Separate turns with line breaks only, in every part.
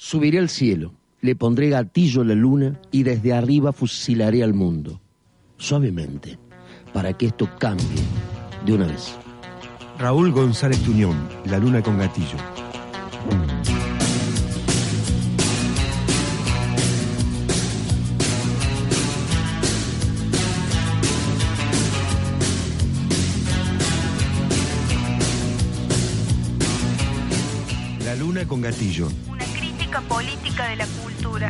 Subiré al cielo, le pondré gatillo a la luna y desde arriba fusilaré al mundo, suavemente, para que esto cambie de una vez.
Raúl González Tuñón, La Luna con Gatillo. La Luna con Gatillo.
Política de la cultura.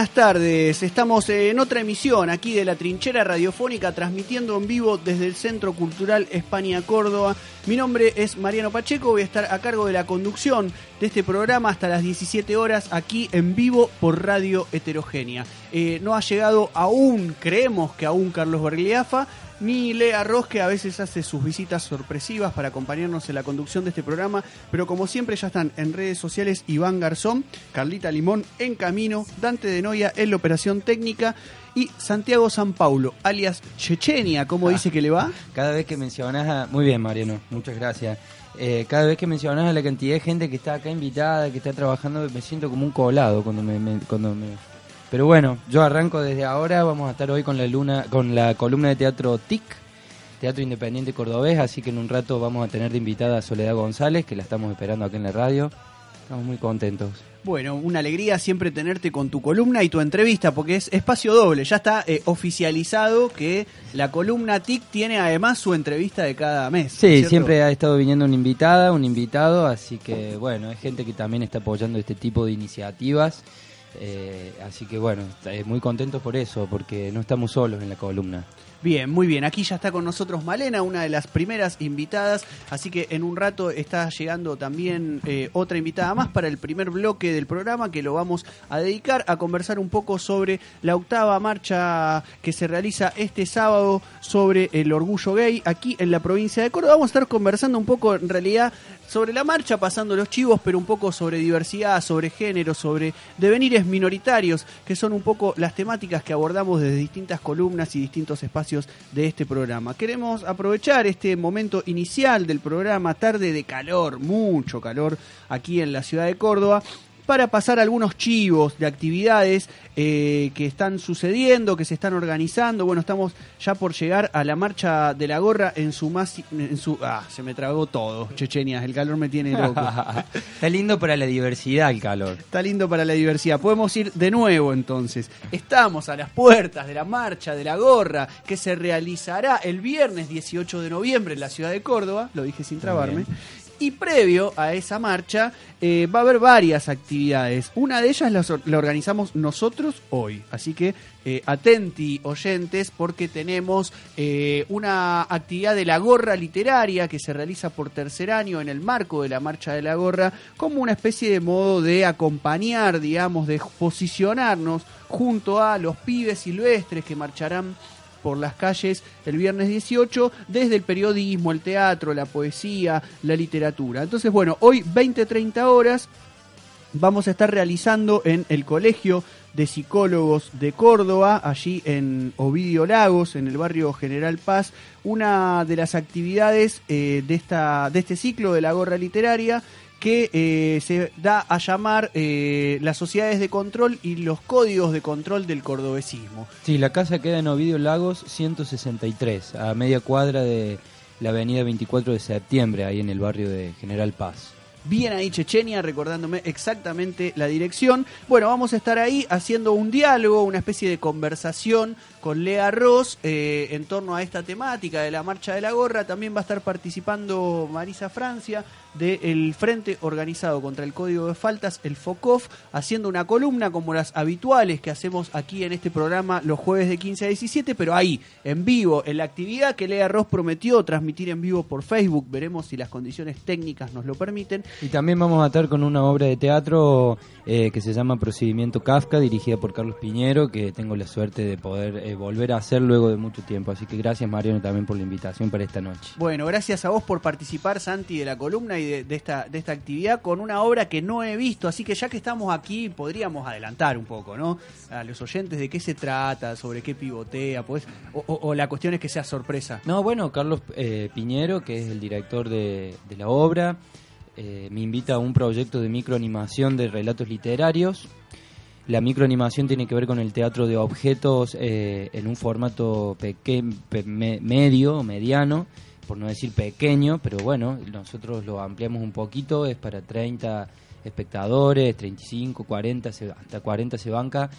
Buenas tardes, estamos en otra emisión aquí de la trinchera radiofónica transmitiendo en vivo desde el Centro Cultural España Córdoba. Mi nombre es Mariano Pacheco, voy a estar a cargo de la conducción de este programa hasta las 17 horas aquí en vivo por Radio Heterogénea. Eh, no ha llegado aún, creemos que aún Carlos Bergliafa, ni Lea Ross, que a veces hace sus visitas sorpresivas para acompañarnos en la conducción de este programa, pero como siempre ya están en redes sociales Iván Garzón, Carlita Limón en camino, Dante de Noia en la operación técnica y Santiago San Paulo, alias Chechenia, ¿cómo dice que le va?
Cada vez que mencionas a... Muy bien, Mariano, muchas gracias. Eh, cada vez que mencionas a la cantidad de gente que está acá invitada, que está trabajando, me siento como un colado cuando me, me- cuando me... Pero bueno, yo arranco desde ahora, vamos a estar hoy con la luna, con la columna de teatro TIC, Teatro Independiente Cordobés, así que en un rato vamos a tener de invitada a Soledad González, que la estamos esperando acá en la radio. Estamos muy contentos.
Bueno, una alegría siempre tenerte con tu columna y tu entrevista, porque es espacio doble. Ya está eh, oficializado que la columna TIC tiene además su entrevista de cada mes.
Sí,
¿cierto?
siempre ha estado viniendo una invitada, un invitado, así que bueno, hay gente que también está apoyando este tipo de iniciativas. Eh, así que bueno, eh, muy contentos por eso, porque no estamos solos en la columna.
Bien, muy bien. Aquí ya está con nosotros Malena, una de las primeras invitadas. Así que en un rato está llegando también eh, otra invitada más para el primer bloque del programa que lo vamos a dedicar a conversar un poco sobre la octava marcha que se realiza este sábado sobre el orgullo gay aquí en la provincia de Córdoba. Vamos a estar conversando un poco en realidad sobre la marcha, pasando los chivos, pero un poco sobre diversidad, sobre género, sobre devenires minoritarios, que son un poco las temáticas que abordamos desde distintas columnas y distintos espacios de este programa. Queremos aprovechar este momento inicial del programa, tarde de calor, mucho calor aquí en la ciudad de Córdoba, para pasar algunos chivos de actividades eh, que están sucediendo, que se están organizando. Bueno, estamos ya por llegar a la marcha de la gorra en su más... En su, ah, se me tragó todo, Chechenia, el calor me tiene loco.
Está lindo para la diversidad el calor.
Está lindo para la diversidad. Podemos ir de nuevo entonces. Estamos a las puertas de la marcha de la gorra que se realizará el viernes 18 de noviembre en la ciudad de Córdoba. Lo dije sin trabarme. Y previo a esa marcha eh, va a haber varias actividades. Una de ellas la, la organizamos nosotros hoy. Así que eh, atenti oyentes porque tenemos eh, una actividad de la gorra literaria que se realiza por tercer año en el marco de la marcha de la gorra como una especie de modo de acompañar, digamos, de posicionarnos junto a los pibes silvestres que marcharán por las calles el viernes 18 desde el periodismo, el teatro, la poesía, la literatura. Entonces, bueno, hoy 20-30 horas vamos a estar realizando en el Colegio de Psicólogos de Córdoba, allí en Ovidio Lagos, en el barrio General Paz, una de las actividades eh, de, esta, de este ciclo de la gorra literaria que eh, se da a llamar eh, las sociedades de control y los códigos de control del cordobesismo.
Sí, la casa queda en Ovidio Lagos 163, a media cuadra de la avenida 24 de septiembre, ahí en el barrio de General Paz.
Bien ahí Chechenia, recordándome exactamente la dirección. Bueno, vamos a estar ahí haciendo un diálogo, una especie de conversación con Lea Ross eh, en torno a esta temática de la Marcha de la Gorra. También va a estar participando Marisa Francia del Frente Organizado contra el Código de Faltas, el FOCOF, haciendo una columna como las habituales que hacemos aquí en este programa los jueves de 15 a 17, pero ahí, en vivo, en la actividad que Lea Ross prometió transmitir en vivo por Facebook. Veremos si las condiciones técnicas nos lo permiten.
Y también vamos a estar con una obra de teatro eh, que se llama Procedimiento Kafka, dirigida por Carlos Piñero, que tengo la suerte de poder eh, volver a hacer luego de mucho tiempo. Así que gracias Mariano también por la invitación para esta noche.
Bueno, gracias a vos por participar, Santi, de la columna y de, de esta, de esta actividad con una obra que no he visto. Así que ya que estamos aquí, podríamos adelantar un poco, ¿no? A los oyentes de qué se trata, sobre qué pivotea, pues, o, o- o la cuestión es que sea sorpresa.
No, bueno, Carlos eh, Piñero, que es el director de, de la obra, eh, me invita a un proyecto de microanimación de relatos literarios. La microanimación tiene que ver con el teatro de objetos eh, en un formato peque- pe- me- medio, mediano, por no decir pequeño, pero bueno, nosotros lo ampliamos un poquito, es para 30 espectadores, 35, 40, se- hasta 40 se banca.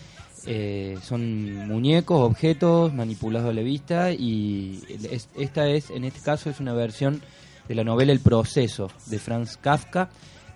Eh, son muñecos, objetos manipulados a la vista y es- esta es, en este caso, es una versión de la novela El proceso de Franz Kafka.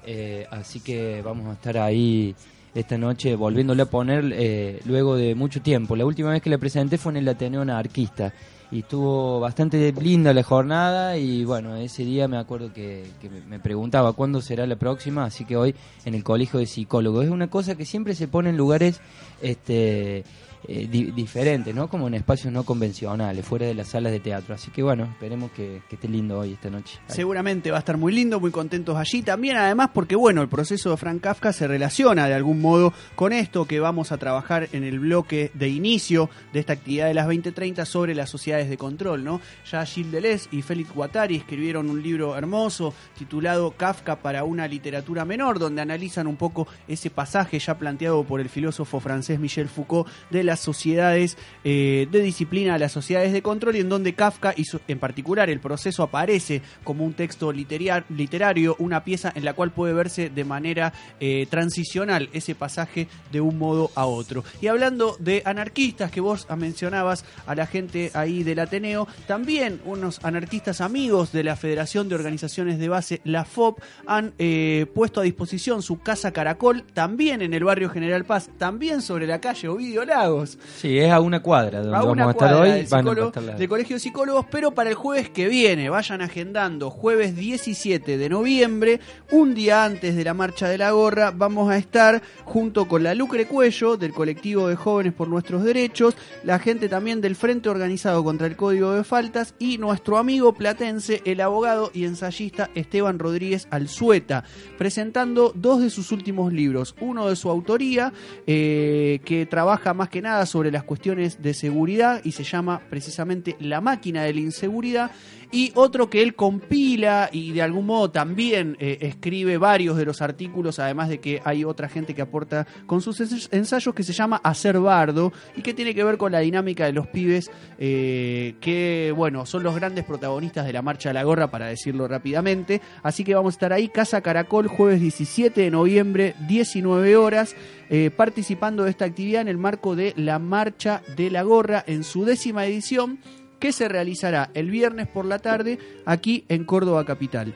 Eh, así que vamos a estar ahí esta noche volviéndole a poner eh, luego de mucho tiempo. La última vez que la presenté fue en el Ateneo Anarquista y estuvo bastante linda la jornada y bueno, ese día me acuerdo que, que me- preguntaba cuándo será la próxima, así que hoy en el Colegio de Psicólogos. Es una cosa que siempre se pone en lugares este, eh, di- diferentes, ¿no? Como en espacios no convencionales, fuera de las salas de teatro. Así que bueno, esperemos que, esté lindo hoy esta noche.
Seguramente va a estar muy lindo, muy contentos allí. También, además, porque bueno, el proceso de Frank Kafka se relaciona de algún modo con esto que vamos a trabajar en el bloque de inicio de esta actividad de las 2030 sobre las sociedades de control, ¿no? Ya Gilles Deleuze y Félix Guattari escribieron un libro hermoso titulado Kafka para una literatura menor, donde analizan un poco ese pasaje ya planteado por el filósofo francés Michel Foucault de sociedades eh, de disciplina las sociedades de control y en donde Kafka y su- en particular el proceso aparece como un texto literario una pieza en la cual puede verse de manera eh, transicional ese pasaje de un modo a otro. Y hablando de anarquistas que vos mencionabas a la gente ahí del Ateneo, también unos anarquistas amigos de la Federación de Organizaciones de Base, la FOP, han eh, puesto a disposición su casa Caracol, también en el barrio General Paz, también sobre la calle Ovidio Lagos,
Sí, es a una cuadra donde
a
vamos
una
a estar
cuadra
hoy.
del,
van a
psicólogo-
estar la-
del Colegio de Psicólogos, pero para el jueves que viene, vayan agendando, jueves 17 de noviembre, un día antes de la Marcha de la Gorra, vamos a estar junto con la Lucre Cuello del colectivo de Jóvenes por Nuestros Derechos, la gente también del Frente Organizado contra el Código de Faltas y nuestro amigo platense, el abogado y ensayista Esteban Rodríguez Alzueta, presentando dos de sus últimos libros, uno de su autoría, eh, que trabaja más que sobre las cuestiones de seguridad y se llama precisamente La máquina de la inseguridad, y otro que él compila y de algún modo también eh, escribe varios de los artículos, además de que hay otra gente que aporta con sus ens- ensayos que se llama Hacer Bardo y que tiene que ver con la dinámica de los pibes eh, que, bueno, son los grandes protagonistas de la Marcha de la Gorra, para decirlo rápidamente. Así que vamos a estar ahí, Casa Caracol, jueves 17 de noviembre, 19 horas, eh, participando de esta actividad en el marco de la Marcha de la Gorra en su décima edición que se realizará el viernes por la tarde aquí en Córdoba Capital.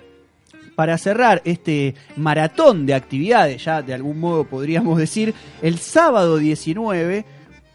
Para cerrar este maratón de actividades, ya de algún modo podríamos decir, el sábado 19,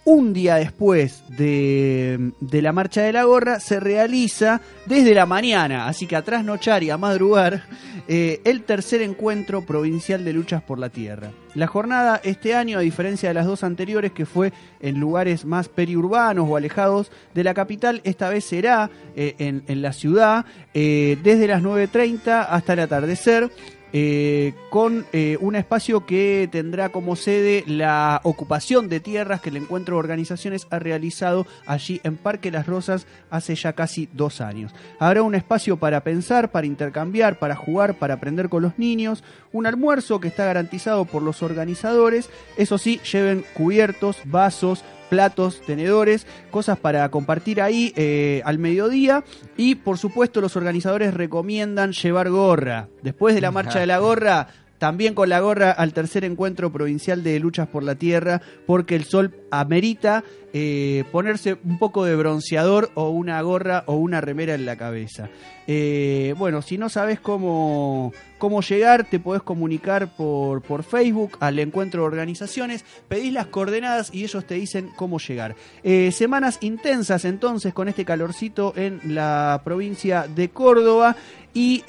un día después de, de la Marcha de la Gorra, se realiza desde la mañana, así que a trasnochar y a madrugar, eh, el tercer encuentro provincial de luchas por la tierra. La jornada este año, a diferencia de las dos anteriores, que fue en lugares más periurbanos o alejados de la capital, esta vez será eh, en, en la ciudad, eh, desde las 9.30 hasta el atardecer. Eh, con eh, un espacio que tendrá como sede la ocupación de tierras que el encuentro de organizaciones ha realizado allí en Parque Las Rosas hace ya casi dos años. Habrá un espacio para pensar, para intercambiar, para jugar, para aprender con los niños, un almuerzo que está garantizado por los organizadores, eso sí, lleven cubiertos, vasos, platos, tenedores, cosas para compartir ahí eh, al mediodía y por supuesto los organizadores recomiendan llevar gorra. Después de la marcha de la gorra, también con la gorra al tercer encuentro provincial de luchas por la tierra, porque el sol amerita eh, ponerse un poco de bronceador o una gorra o una remera en la cabeza. Eh, bueno, si no sabes cómo, cómo llegar, te podés comunicar por, por Facebook al encuentro de organizaciones, pedís las coordenadas y ellos te dicen cómo llegar. Eh, semanas intensas entonces con este calorcito en la provincia de Córdoba y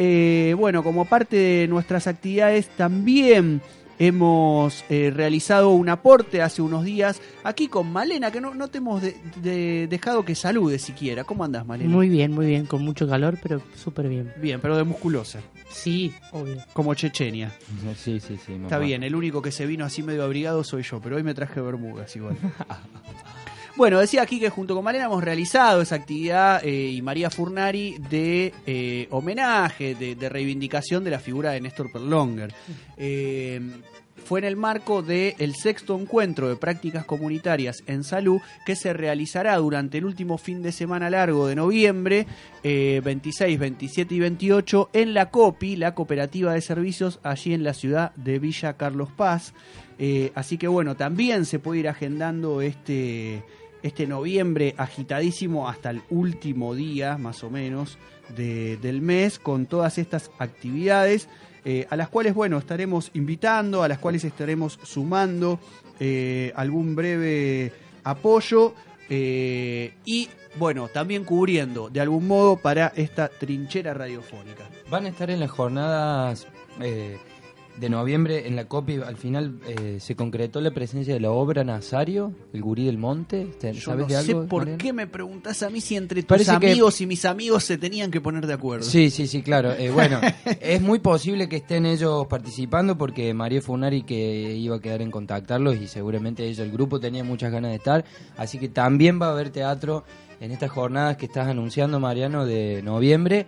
bueno, como parte de nuestras actividades también hemos eh, realizado un aporte hace unos días aquí con Malena, que no, no te hemos de- de- dejado que salude siquiera. ¿Cómo andás, Malena?
Muy bien, muy bien, con mucho calor, pero súper bien.
bien, pero de musculosa,
Sí, obvio.
como Chechenia.
Sí, sí, sí.
Está bien, el único que se vino así medio abrigado soy yo, pero hoy me traje bermudas igual. Bueno, decía aquí que junto con Malena hemos realizado esa actividad eh, y María Furnari de eh, homenaje, de, reivindicación de la figura de Néstor Perlonger. Eh, fue en el marco del sexto encuentro de prácticas comunitarias en salud que se realizará durante el último fin de semana largo de noviembre, eh, 26, 27 y 28, en la COPI, la Cooperativa de Servicios, allí en la ciudad de Villa Carlos Paz. Así que bueno, también se puede ir agendando este, este noviembre agitadísimo hasta el último día, más o menos, de- del mes, con todas estas actividades, eh, a las cuales, bueno, estaremos invitando, a las cuales estaremos sumando eh, algún breve apoyo eh, y, bueno, también cubriendo de algún modo para esta trinchera radiofónica.
Van a estar en las jornadas de noviembre en la copia. Al final eh, se concretó la presencia de la obra Nazario, el gurí del monte. ¿Te-
Yo
¿Sabes
no
de
sé
algo?
por
Mariano?
qué me preguntas a mí si entre tus
Parece que-
amigos y mis amigos se tenían que poner de acuerdo.
Sí, sí, sí, claro. Eh, bueno, es muy posible que estén ellos participando porque María Funari que iba a quedar en contactarlos y seguramente ellos, el grupo tenía muchas ganas de estar. Así que también va a haber teatro en estas jornadas que estás anunciando, Mariano, de noviembre.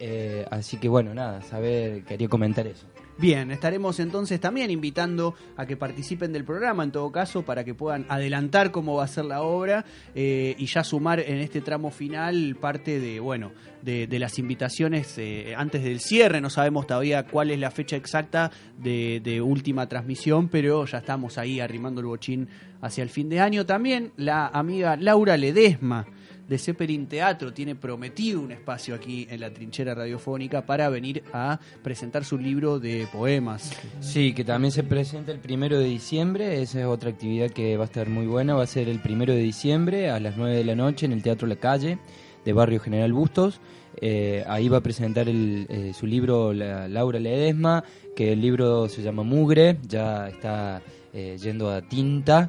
Eh, así que bueno, nada, saber, quería comentar eso.
Bien, estaremos entonces también invitando a que participen del programa, en todo caso, para que puedan adelantar cómo va a ser la obra eh, y ya sumar en este tramo final parte de, bueno, de, las invitaciones eh, antes del cierre. No sabemos todavía cuál es la fecha exacta de, de última transmisión, pero ya estamos ahí arrimando el bochín hacia el fin de año. También la amiga Laura Ledesma de Zeppelin Teatro tiene prometido un espacio aquí en la trinchera radiofónica para venir a presentar su libro de poemas.
Sí, que también se presenta el primero de diciembre. Esa es otra actividad que va a estar muy buena. Va a ser el primero de diciembre a las 9 de la noche en el Teatro La Calle de Barrio General Bustos. Eh, ahí va a presentar eh, su libro la- Laura Ledesma, que el libro se llama Mugre, ya está eh, yendo a tinta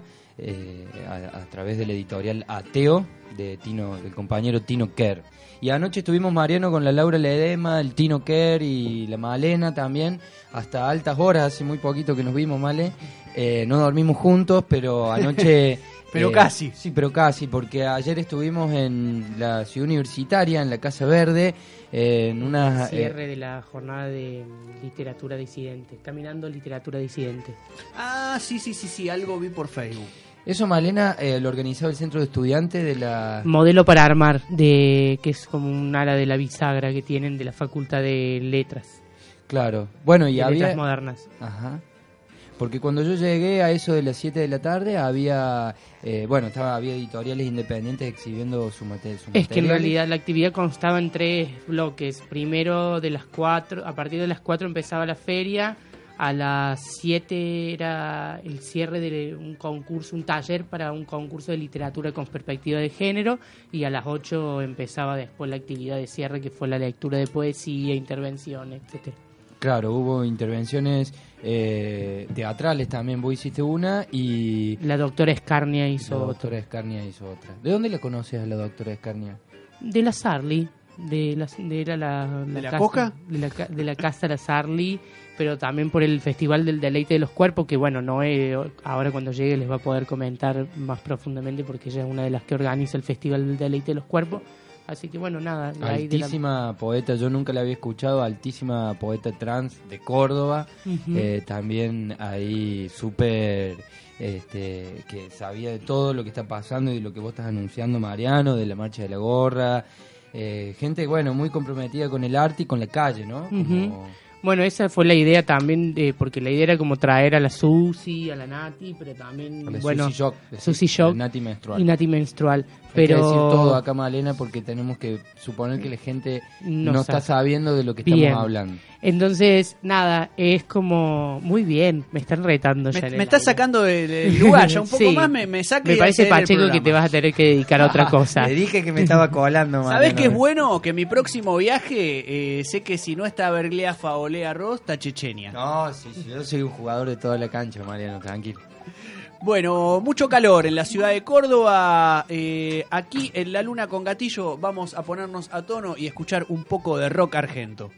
a, a través de la editorial Ateo de Tino, del compañero Tino Kerr. Y anoche estuvimos Mariano con la Laura Ledema, el Tino Kerr y la Malena también, hasta altas horas, hace muy poquito que nos vimos, Male. Eh, no dormimos juntos, pero anoche...
Pero
eh,
casi.
Sí, pero casi, porque ayer estuvimos en la ciudad universitaria, en la Casa Verde, eh, en una... eh,
Cierre de la jornada de literatura disidente. Caminando literatura disidente.
Ah, sí, sí, sí, sí, algo vi por Facebook.
Eso, Malena, eh, lo organizaba el Centro de Estudiantes de la...
Modelo para armar, de que es como un ala de la bisagra que tienen de la Facultad de Letras.
Claro. Bueno, y
de
había...
Letras modernas.
Ajá. Porque cuando yo llegué a eso de las 7 de la tarde había, eh, bueno, estaba había editoriales independientes exhibiendo su, mate- su
Es que en
material.
realidad la actividad constaba en tres bloques. Primero de las cuatro, a partir de las cuatro empezaba la feria, a las siete era el cierre de un concurso, un taller para un concurso de literatura con perspectiva de género, y a las ocho empezaba después la actividad de cierre que fue la lectura de poesía, intervención, etcétera.
Claro, hubo intervenciones eh, teatrales también, vos hiciste una y
La doctora Escarnia
la
hizo otra.
doctora Escarnia hizo otra. ¿De dónde la conoces a la doctora Escarnia?
De la Sarli, de la, de, era la,
¿De la
casa-
Coca?
De la, de la casa La Sarli, pero también por el Festival del Deleite de los Cuerpos, que bueno, Noé ahora cuando llegue les va a poder comentar más profundamente porque ella es una de las que organiza el Festival del Deleite de los Cuerpos. Así que bueno, nada, la-
Altísima poeta, yo nunca la había escuchado, altísima poeta trans de Córdoba, eh, también ahí súper, este, que sabía de todo lo que está pasando y lo que vos estás anunciando, Mariano, de la marcha de la gorra, eh, gente, bueno, muy comprometida con el arte y con la calle, ¿no? Como-
Bueno, esa fue la idea también, de, porque la idea era como traer a la Susi, a la Nati, pero también,
a la
bueno,
Susi Shock,
Susi Shock
Nati menstrual.
y Nati menstrual.
Hay
Pero
que decir todo acá, Malena, porque tenemos que suponer que la gente
No
no, está sabiendo de lo que
Bien.
estamos hablando.
Entonces, nada, es como muy bien, me están retando ya.
Me,
en
me estás
aire.
sacando del, lugar, ya un poco
Sí.
más me, me saca
Me parece Pacheco que te vas a tener que dedicar a otra cosa.
Le dije que me estaba colando,
¿Sabés
Mariano.
qué es bueno? Que mi próximo viaje, eh, sé que si no está Berglea Faolea Ross, está Chechenia.
No, sí, sí, yo soy un jugador de toda la cancha, Mariano, tranquilo.
Bueno, mucho calor en la ciudad de Córdoba. Eh, aquí en La Luna con Gatillo vamos a ponernos a tono y escuchar un poco de rock argento.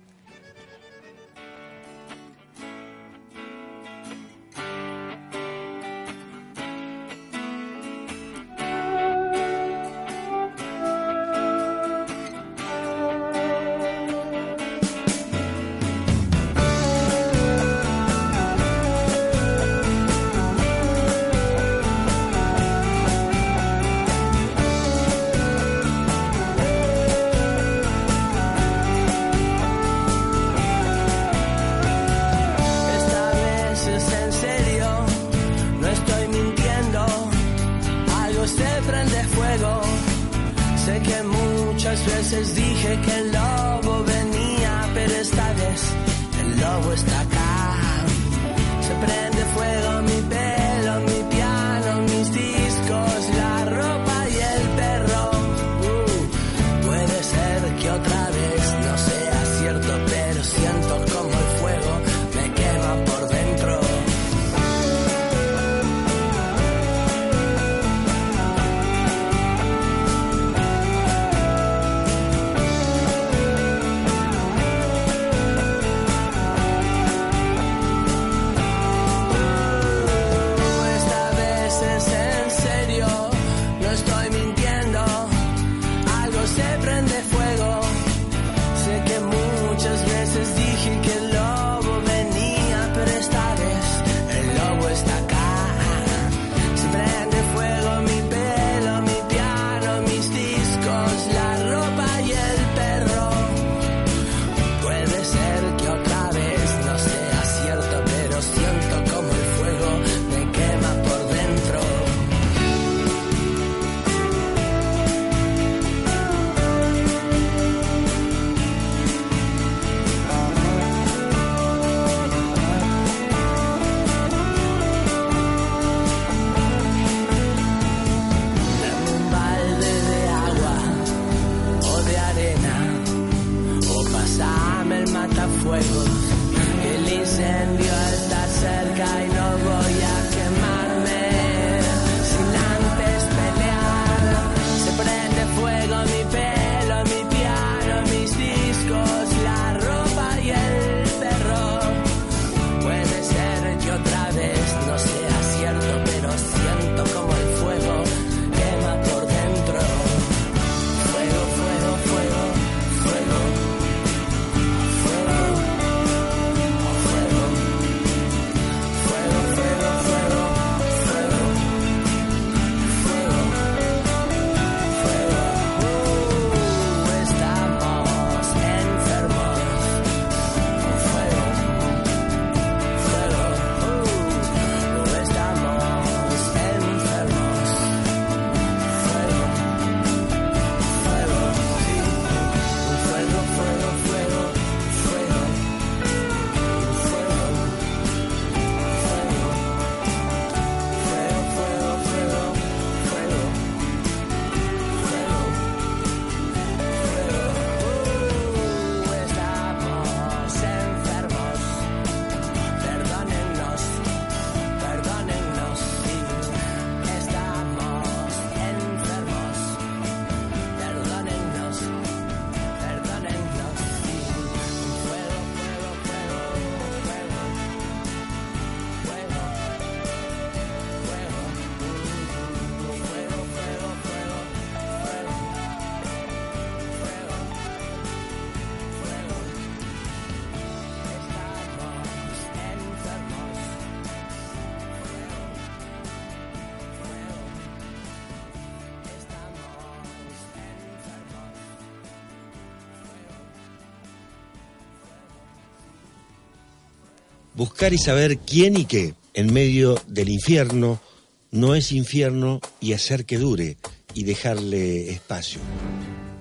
Y
saber quién y qué en medio del infierno no es infierno y hacer que dure y dejarle espacio.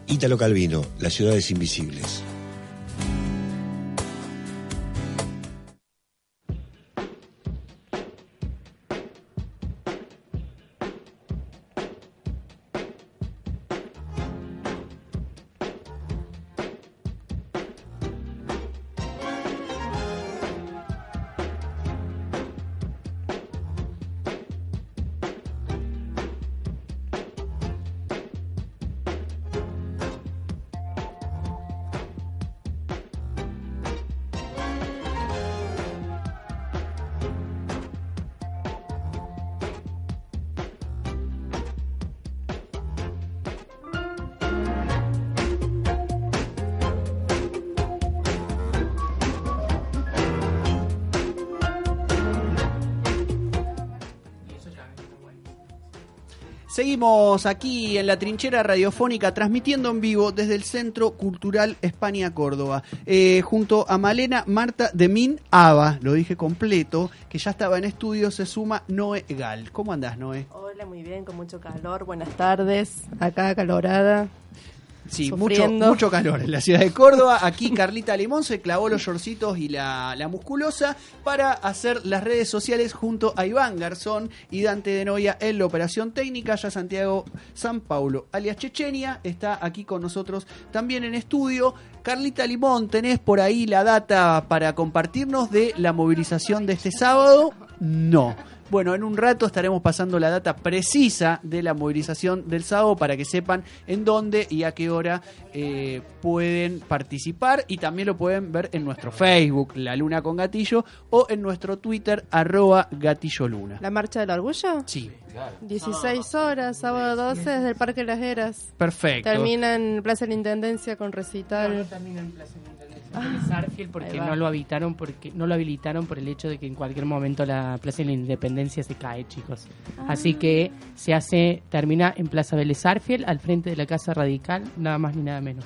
Ítalo Calvino, Las ciudades invisibles.
Seguimos aquí en la trinchera radiofónica transmitiendo en vivo desde el Centro Cultural España Córdoba, eh, junto a Malena Marta de Min Ava, lo dije completo, que ya estaba en estudio, se suma Noé Gal. ¿Cómo andás, Noé?
Hola, muy bien, con mucho calor. Buenas tardes. Acá calorada.
Sí, mucho, mucho calor en la ciudad de Córdoba. Aquí Carlita Limón se clavó los shortcitos y la, la musculosa para hacer las redes sociales junto a Iván Garzón y Dante de Noia en la operación técnica. Ya Santiago San Paulo, alias Chechenia, está aquí con nosotros también en estudio. Carlita Limón, ¿tenés por ahí la data para compartirnos de la movilización de este sábado? No. Bueno, en un rato estaremos pasando la data precisa de la movilización del sábado para que sepan en dónde y a qué hora eh, pueden participar y también lo pueden ver en nuestro Facebook, La Luna con Gatillo, o en nuestro Twitter, arroba Gatillo Luna.
¿La marcha del orgullo?
Sí,
16 horas, sábado 12, desde el Parque Las Heras.
perfecto.
Termina en Plaza de la Intendencia con recital.
en Sarfield porque no lo habitaron porque no lo habilitaron por el hecho de que en cualquier momento la Plaza de la Independencia se cae, chicos. Así que se hace termina en Plaza Vélez Arfield al frente de la Casa Radical, nada más ni nada menos.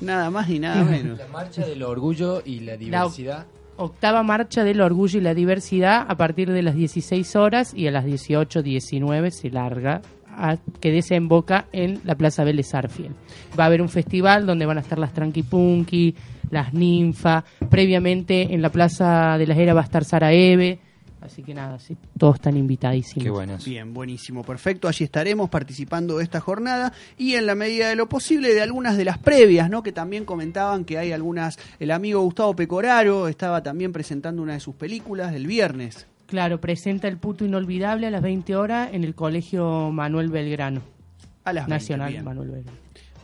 Nada más y nada menos.
La marcha del orgullo y la diversidad.
Octava marcha del orgullo y la diversidad a partir de las 16 horas y a las 18:19 se larga a que desemboca en la Plaza Vélez Arfield. Va a haber un festival donde van a estar las Tranqui Punky, las Ninfa, previamente en la Plaza de la Era va a estar Sara Eve, así que nada, sí, todos están invitadísimos.
Qué buenas.
Bien, buenísimo, perfecto. Allí estaremos participando de esta jornada y en la medida de lo posible de algunas de las previas, ¿no? Que también comentaban que hay algunas. El amigo Gustavo Pecoraro estaba también presentando una de sus películas el viernes.
Claro, presenta el puto inolvidable a las 20 horas en el Colegio Manuel Belgrano,
A las 20,
Nacional
bien.
Manuel Belgrano.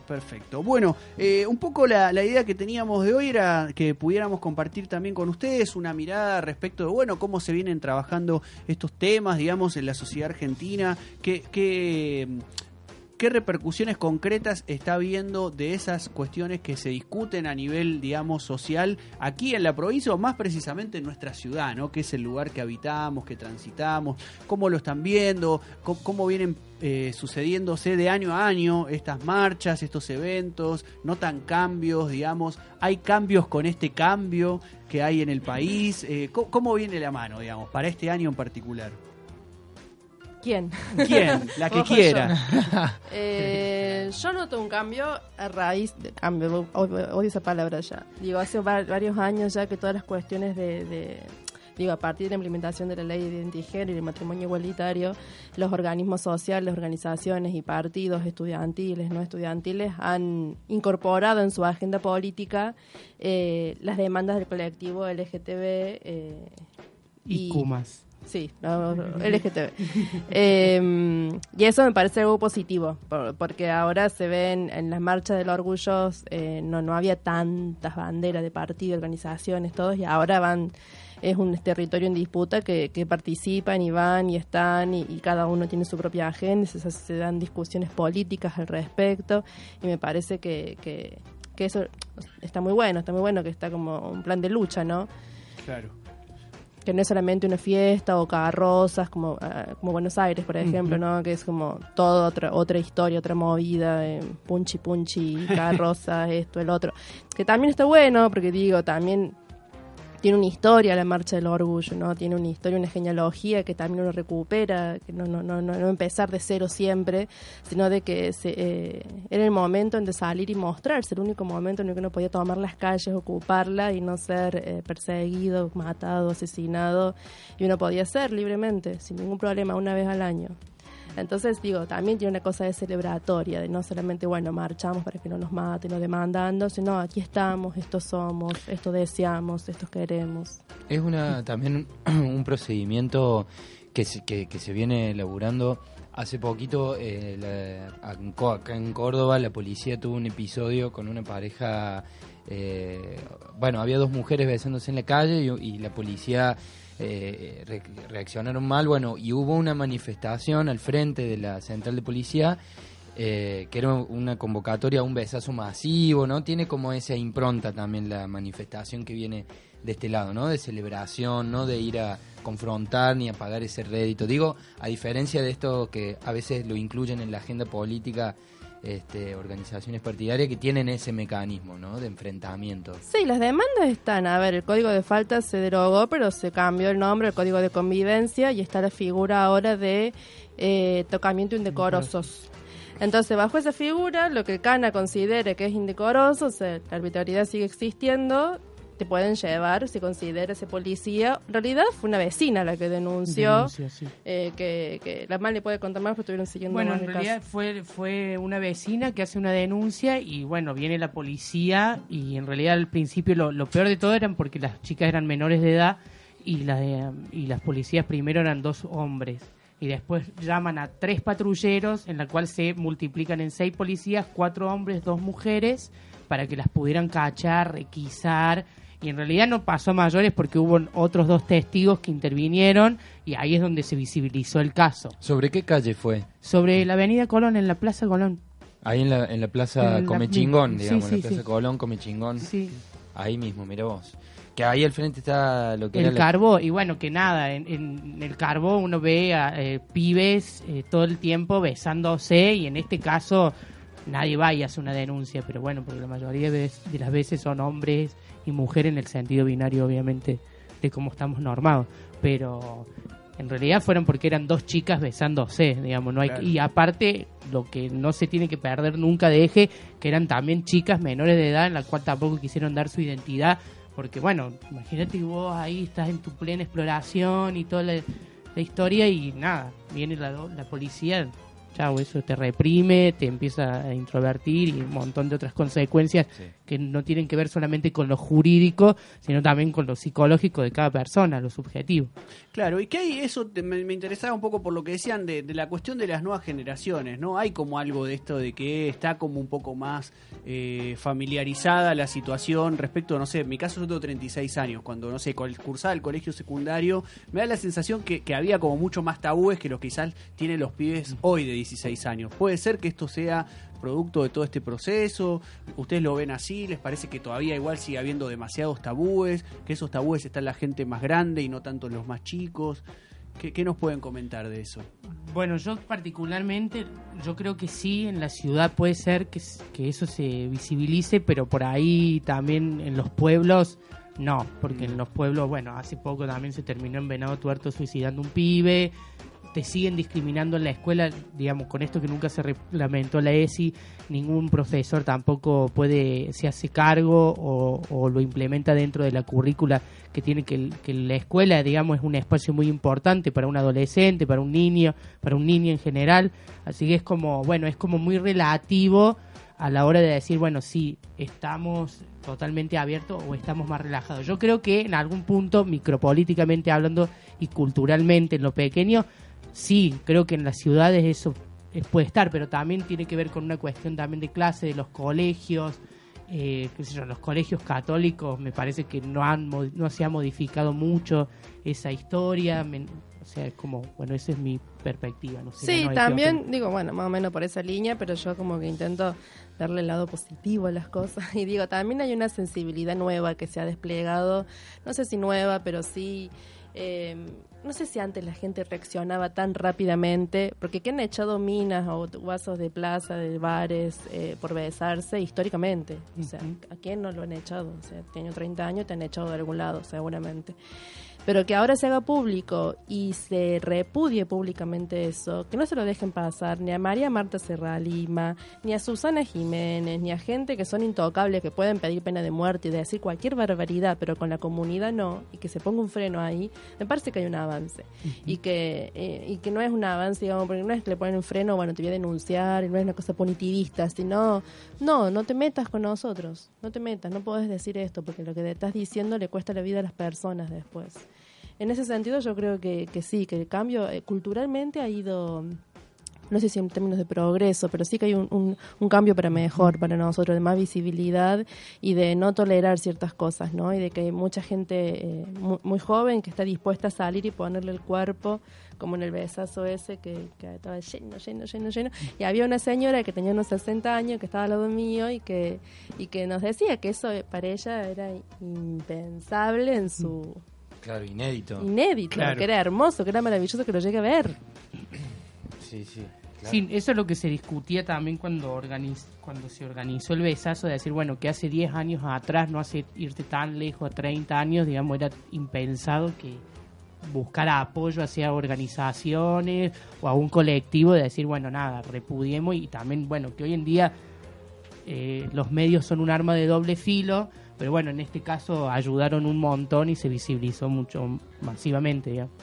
Perfecto. Bueno, eh, un poco la, la idea que teníamos de hoy era que pudiéramos compartir también con ustedes una mirada respecto de, bueno, cómo se vienen trabajando estos temas, digamos, en la sociedad argentina, qué, qué, qué repercusiones concretas está viendo de esas cuestiones que se discuten a nivel, digamos, social aquí en la provincia o más precisamente en nuestra ciudad, ¿no? Que es el lugar que habitamos, que transitamos, cómo lo están viendo, cómo, vienen eh, sucediéndose de año a año estas marchas, estos eventos, notan cambios, digamos, hay cambios con este cambio que hay en el país, eh, ¿cómo, cómo viene la mano, digamos, para este año en particular?
¿Quién?
¿Quién? La que quiera.
Eh, yo noto un cambio a raíz de cambio, odio, esa palabra ya. Digo, hace va- varios años ya que todas las cuestiones de, de- digo, a partir de la implementación de la ley de identidad de género y el matrimonio igualitario, los organismos sociales, organizaciones y partidos estudiantiles, no estudiantiles, han incorporado en su agenda política eh, las demandas del colectivo LGTB eh,
Y Kumas.
Sí, no, LGTB. Eh, y eso me parece algo positivo, por- porque ahora se ven en las marchas del orgullo, eh, no, no había tantas banderas de partido, organizaciones, todos, y ahora van, es un territorio en disputa que, que participan y van y están, y, cada uno tiene su propia agenda, se, se dan discusiones políticas al respecto, y me parece que, que, que eso está muy bueno, está muy bueno que está como un plan de lucha, ¿no?
Claro.
Que no es solamente una fiesta o carrozas como, ah, como Buenos Aires, por ejemplo, ¿no? Que es como toda otra otra historia, otra movida, eh, punchi punchi, carrozas, esto, el otro. Que también está bueno, porque digo, también tiene una historia la marcha del orgullo, ¿no? Tiene una historia, una genealogía que también uno recupera, que no, no, no, no, empezar de cero siempre, sino de que se, eh, era el momento en de salir y mostrarse, el único momento en el que uno podía tomar las calles, ocuparla y no ser eh, perseguido, matado, asesinado, y uno podía ser libremente, sin ningún problema, una vez al año. Entonces, digo, también tiene una cosa de celebratoria, de no solamente, bueno, marchamos para que no nos maten o demandando, sino aquí estamos, estos somos, esto deseamos, esto queremos.
Es una también un procedimiento que se, viene elaborando. Hace poquito, eh, acá en Córdoba, la policía tuvo un episodio con una pareja. eh, bueno, había dos mujeres besándose en la calle y la policía eh, re- reaccionaron mal. Bueno, y hubo una manifestación al frente de la central de policía eh, que era una convocatoria un besazo masivo, ¿no? Tiene como esa impronta también la manifestación que viene de este lado, ¿no? De celebración, no de ir a confrontar ni a pagar ese rédito. Digo, a diferencia de esto que a veces lo incluyen en la agenda política este, organizaciones partidarias que tienen ese mecanismo ¿no? de enfrentamiento.
Sí, las demandas están. A ver, el código de faltas se derogó, pero se cambió el nombre, el código de convivencia, y está la figura ahora de eh, tocamiento indecorosos. Entonces, bajo esa figura, lo que CANA considere que es indecoroso, o sea, la arbitrariedad sigue existiendo, te pueden llevar si considera ese policía. En realidad fue una vecina la que denunció,
Denuncia, sí.
eh, que, que la mal le puede contar más, pero estuvieron siguiendo
Bueno,
más
en
el
realidad
caso.
fue, fue una vecina que hace una denuncia y bueno, viene la policía y en realidad al principio lo, lo peor de todo eran porque las chicas eran menores de edad y, las de- y las policías primero eran dos hombres y después llaman a tres patrulleros en la cual se multiplican en seis policías, cuatro hombres, dos mujeres para que las pudieran cachar, requisar y en realidad no pasó a mayores porque hubo otros dos testigos que intervinieron y ahí es donde se visibilizó el caso
¿Sobre qué calle fue?
sobre la avenida Colón, en la Plaza Colón.
Ahí en la, en la plaza
En
Comechingón, digamos,
sí,
en la plaza
sí.
Colón, Comechingón.
Sí.
Ahí mismo, mira vos. Que ahí al frente está lo que era
El
la-
Carbó, y bueno, que nada, en, en el Carbó uno ve a eh, pibes eh, todo el tiempo besándose y en este caso nadie va y hace una denuncia, pero bueno, porque la mayoría de las veces son hombres y mujeres en el sentido binario, obviamente, de cómo estamos normados. Pero en realidad fueron porque eran dos chicas besándose, digamos, no hay
Claro.
y aparte lo que no se tiene que perder nunca de eje, que eran también chicas menores de edad en la cual tampoco quisieron dar su identidad, porque bueno, imagínate vos ahí estás en tu plena exploración y toda la, la historia y nada, viene la, la policía, chao, eso te reprime, te empieza a introvertir y un montón de otras consecuencias
Sí.
que no tienen que ver solamente con lo jurídico, sino también con lo psicológico de cada persona, lo subjetivo.
Claro, y que hay eso, te- me, me interesaba un poco por lo que decían de, de la cuestión de las nuevas generaciones, ¿no? Hay como algo de esto de que está como un poco más eh, familiarizada la situación respecto, no sé, en mi caso yo tengo 36 años, cuando, no sé, cursaba el colegio secundario, me da la sensación que, que había como mucho más tabúes que los que quizás tienen los pibes hoy de 16 años. Puede ser que esto sea producto de todo este proceso, ustedes lo ven así, les parece que todavía igual sigue habiendo demasiados tabúes, que esos tabúes están la gente más grande y no tanto los más chicos. ¿Qué, qué nos pueden comentar de eso?
Bueno, yo particularmente, yo creo que sí, en la ciudad puede ser que, que eso se visibilice, pero por ahí también en los pueblos no, porque en los pueblos, bueno, hace poco también se terminó en Venado Tuerto suicidando un pibe, te siguen discriminando en la escuela, digamos, con esto que nunca se reglamentó la ESI, ningún profesor tampoco puede, se hace cargo o, lo implementa dentro de la currícula que tiene que, que la escuela, digamos, es un espacio muy importante para un adolescente, para un niño, para un niño en general, así que es como, bueno, es como muy relativo a la hora de decir, bueno, sí, estamos totalmente abiertos o estamos más relajados. Yo creo que en algún punto, micropolíticamente hablando y culturalmente en lo pequeño, sí, creo que en las ciudades eso puede estar, pero también tiene que ver con una cuestión también de clase, de los colegios, eh, qué sé yo, los colegios católicos me parece que no han no se ha modificado mucho esa historia, me- o sea, es como, bueno, esa es mi perspectiva, no sé.
Sí,
no hay que
también, digo, bueno, más o menos por esa línea, pero yo como que intento darle el lado positivo a las cosas. Y digo, también hay una sensibilidad nueva que se ha desplegado, no sé si nueva, pero sí, eh, no sé si antes la gente reaccionaba tan rápidamente, porque que han echado minas o guasos de plaza, de bares, eh, por besarse históricamente. O sea. ¿a quién no lo han echado? O sea, tengo 30 años, te han echado de algún lado, seguramente pero que ahora se haga público y se repudie públicamente eso, que no se lo dejen pasar ni a María Marta Serra Lima, ni a Susana Jiménez, ni a gente que son intocables, que pueden pedir pena de muerte y decir cualquier barbaridad, pero con la comunidad no, y que se ponga un freno ahí, me parece que hay un avance. y, que, eh, y que no es un avance, digamos, porque no es que le ponen un freno, bueno, te voy a denunciar, y no es una cosa punitivista, sino, no, no te metas con nosotros, no te metas, no puedes decir esto, porque lo que te estás diciendo le cuesta la vida a las personas después. En ese sentido yo creo que, que sí, que el cambio eh, culturalmente ha ido no sé si en términos de progreso, pero sí que hay un, un, cambio para mejor para nosotros, de más visibilidad y de no tolerar ciertas cosas, ¿no? Y de que hay mucha gente eh, muy, muy joven que está dispuesta a salir y ponerle el cuerpo como en el besazo ese que, que estaba lleno, lleno, lleno, lleno. Y había una señora que tenía unos 60 años, que estaba al lado mío y que, y que nos decía que eso para ella era impensable en su
Claro, inédito.
inédito,
Claro.
que era hermoso, que era maravilloso que lo llegue a ver.
Sí, sí. claro.
Sí, eso es lo que se discutía también cuando organiz- cuando se organizó el besazo, de decir, bueno, que hace 10 años atrás, no hace irte tan lejos, a 30 años, digamos, era impensado que buscara apoyo hacia organizaciones o a un colectivo de decir, bueno, nada, repudiemos y también, bueno, que hoy en día eh, los medios son un arma de doble filo, pero bueno, en este caso ayudaron un montón y se visibilizó mucho masivamente, digamos.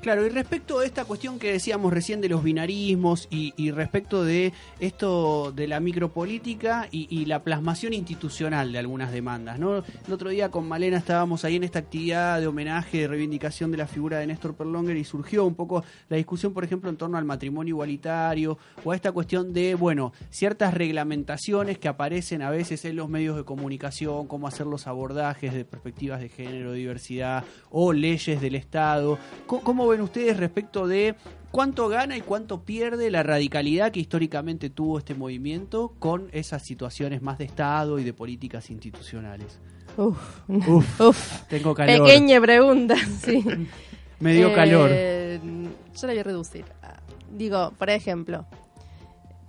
Claro, y respecto a esta cuestión que decíamos recién de los binarismos y, respecto de esto de la micropolítica y, y la plasmación institucional de algunas demandas, ¿no? El otro día con Malena estábamos ahí en esta actividad de homenaje, de reivindicación de la figura de Néstor Perlonger y surgió un poco la discusión, por ejemplo, en torno al matrimonio igualitario o a esta cuestión de, bueno, ciertas reglamentaciones que aparecen a veces en los medios de comunicación, cómo hacer los abordajes de perspectivas de género, diversidad o leyes del Estado. ¿Cómo, cómo ven ustedes respecto de cuánto gana y cuánto pierde la radicalidad que históricamente tuvo este movimiento con esas situaciones más de Estado y de políticas institucionales?
Uf,
Uf,
uf.
Tengo calor.
Pequeña pregunta, sí.
Me dio
Eh,
calor.
Yo la voy a reducir. Ah, Digo, por ejemplo,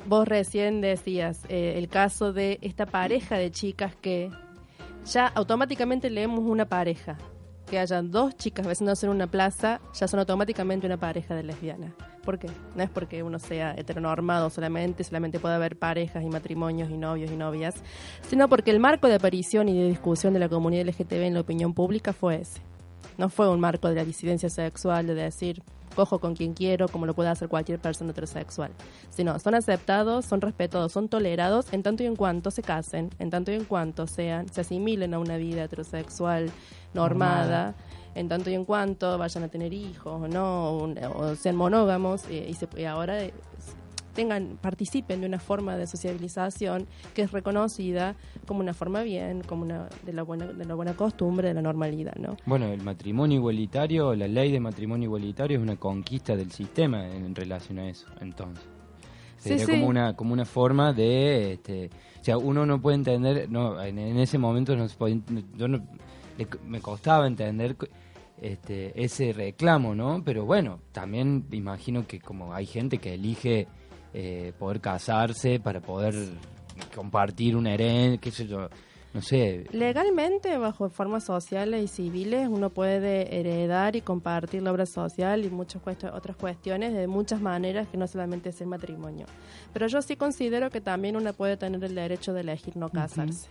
vos recién decías eh, el caso de esta pareja de chicas que ya automáticamente leemos una pareja. Que hayan dos chicas besándose en una plaza, ya son automáticamente una pareja de lesbianas. ¿Por qué? No es porque uno sea heteronormado solamente, solamente puede haber parejas y matrimonios y novios y novias, sino porque el marco de aparición y de discusión de la comunidad LGTB en la opinión pública fue ese. No fue un marco de la disidencia sexual, de decir, cojo con quien quiero, como lo puede hacer cualquier persona heterosexual. Sino, son aceptados, son respetados, son tolerados en tanto y en cuanto se casen, en tanto y en cuanto sean, se asimilen a una vida heterosexual normada, en tanto y en cuanto vayan a tener hijos o no, o, o sean monógamos, eh, y, se, y ahora eh, tengan, participen de una forma de sociabilización que es reconocida como una forma bien, como una de la buena, de la buena costumbre, de la normalidad, ¿no?
Bueno, el matrimonio igualitario, la ley de matrimonio igualitario es una conquista del sistema en, en relación a eso, entonces. Sería
sí.
como una como una forma de este, o sea, uno no puede entender, no en, en ese momento no se podía- yo no- le- me costaba entender este ese reclamo, ¿no? Pero bueno, también imagino que como hay gente que elige eh, poder casarse para poder compartir una herencia, qué sé yo, no sé,
Legalmente, bajo formas sociales y civiles, uno puede heredar y compartir la obra social y muchas cuest- otras cuestiones de muchas maneras que no solamente es el matrimonio. Pero yo sí considero que también uno puede tener el derecho de elegir no casarse.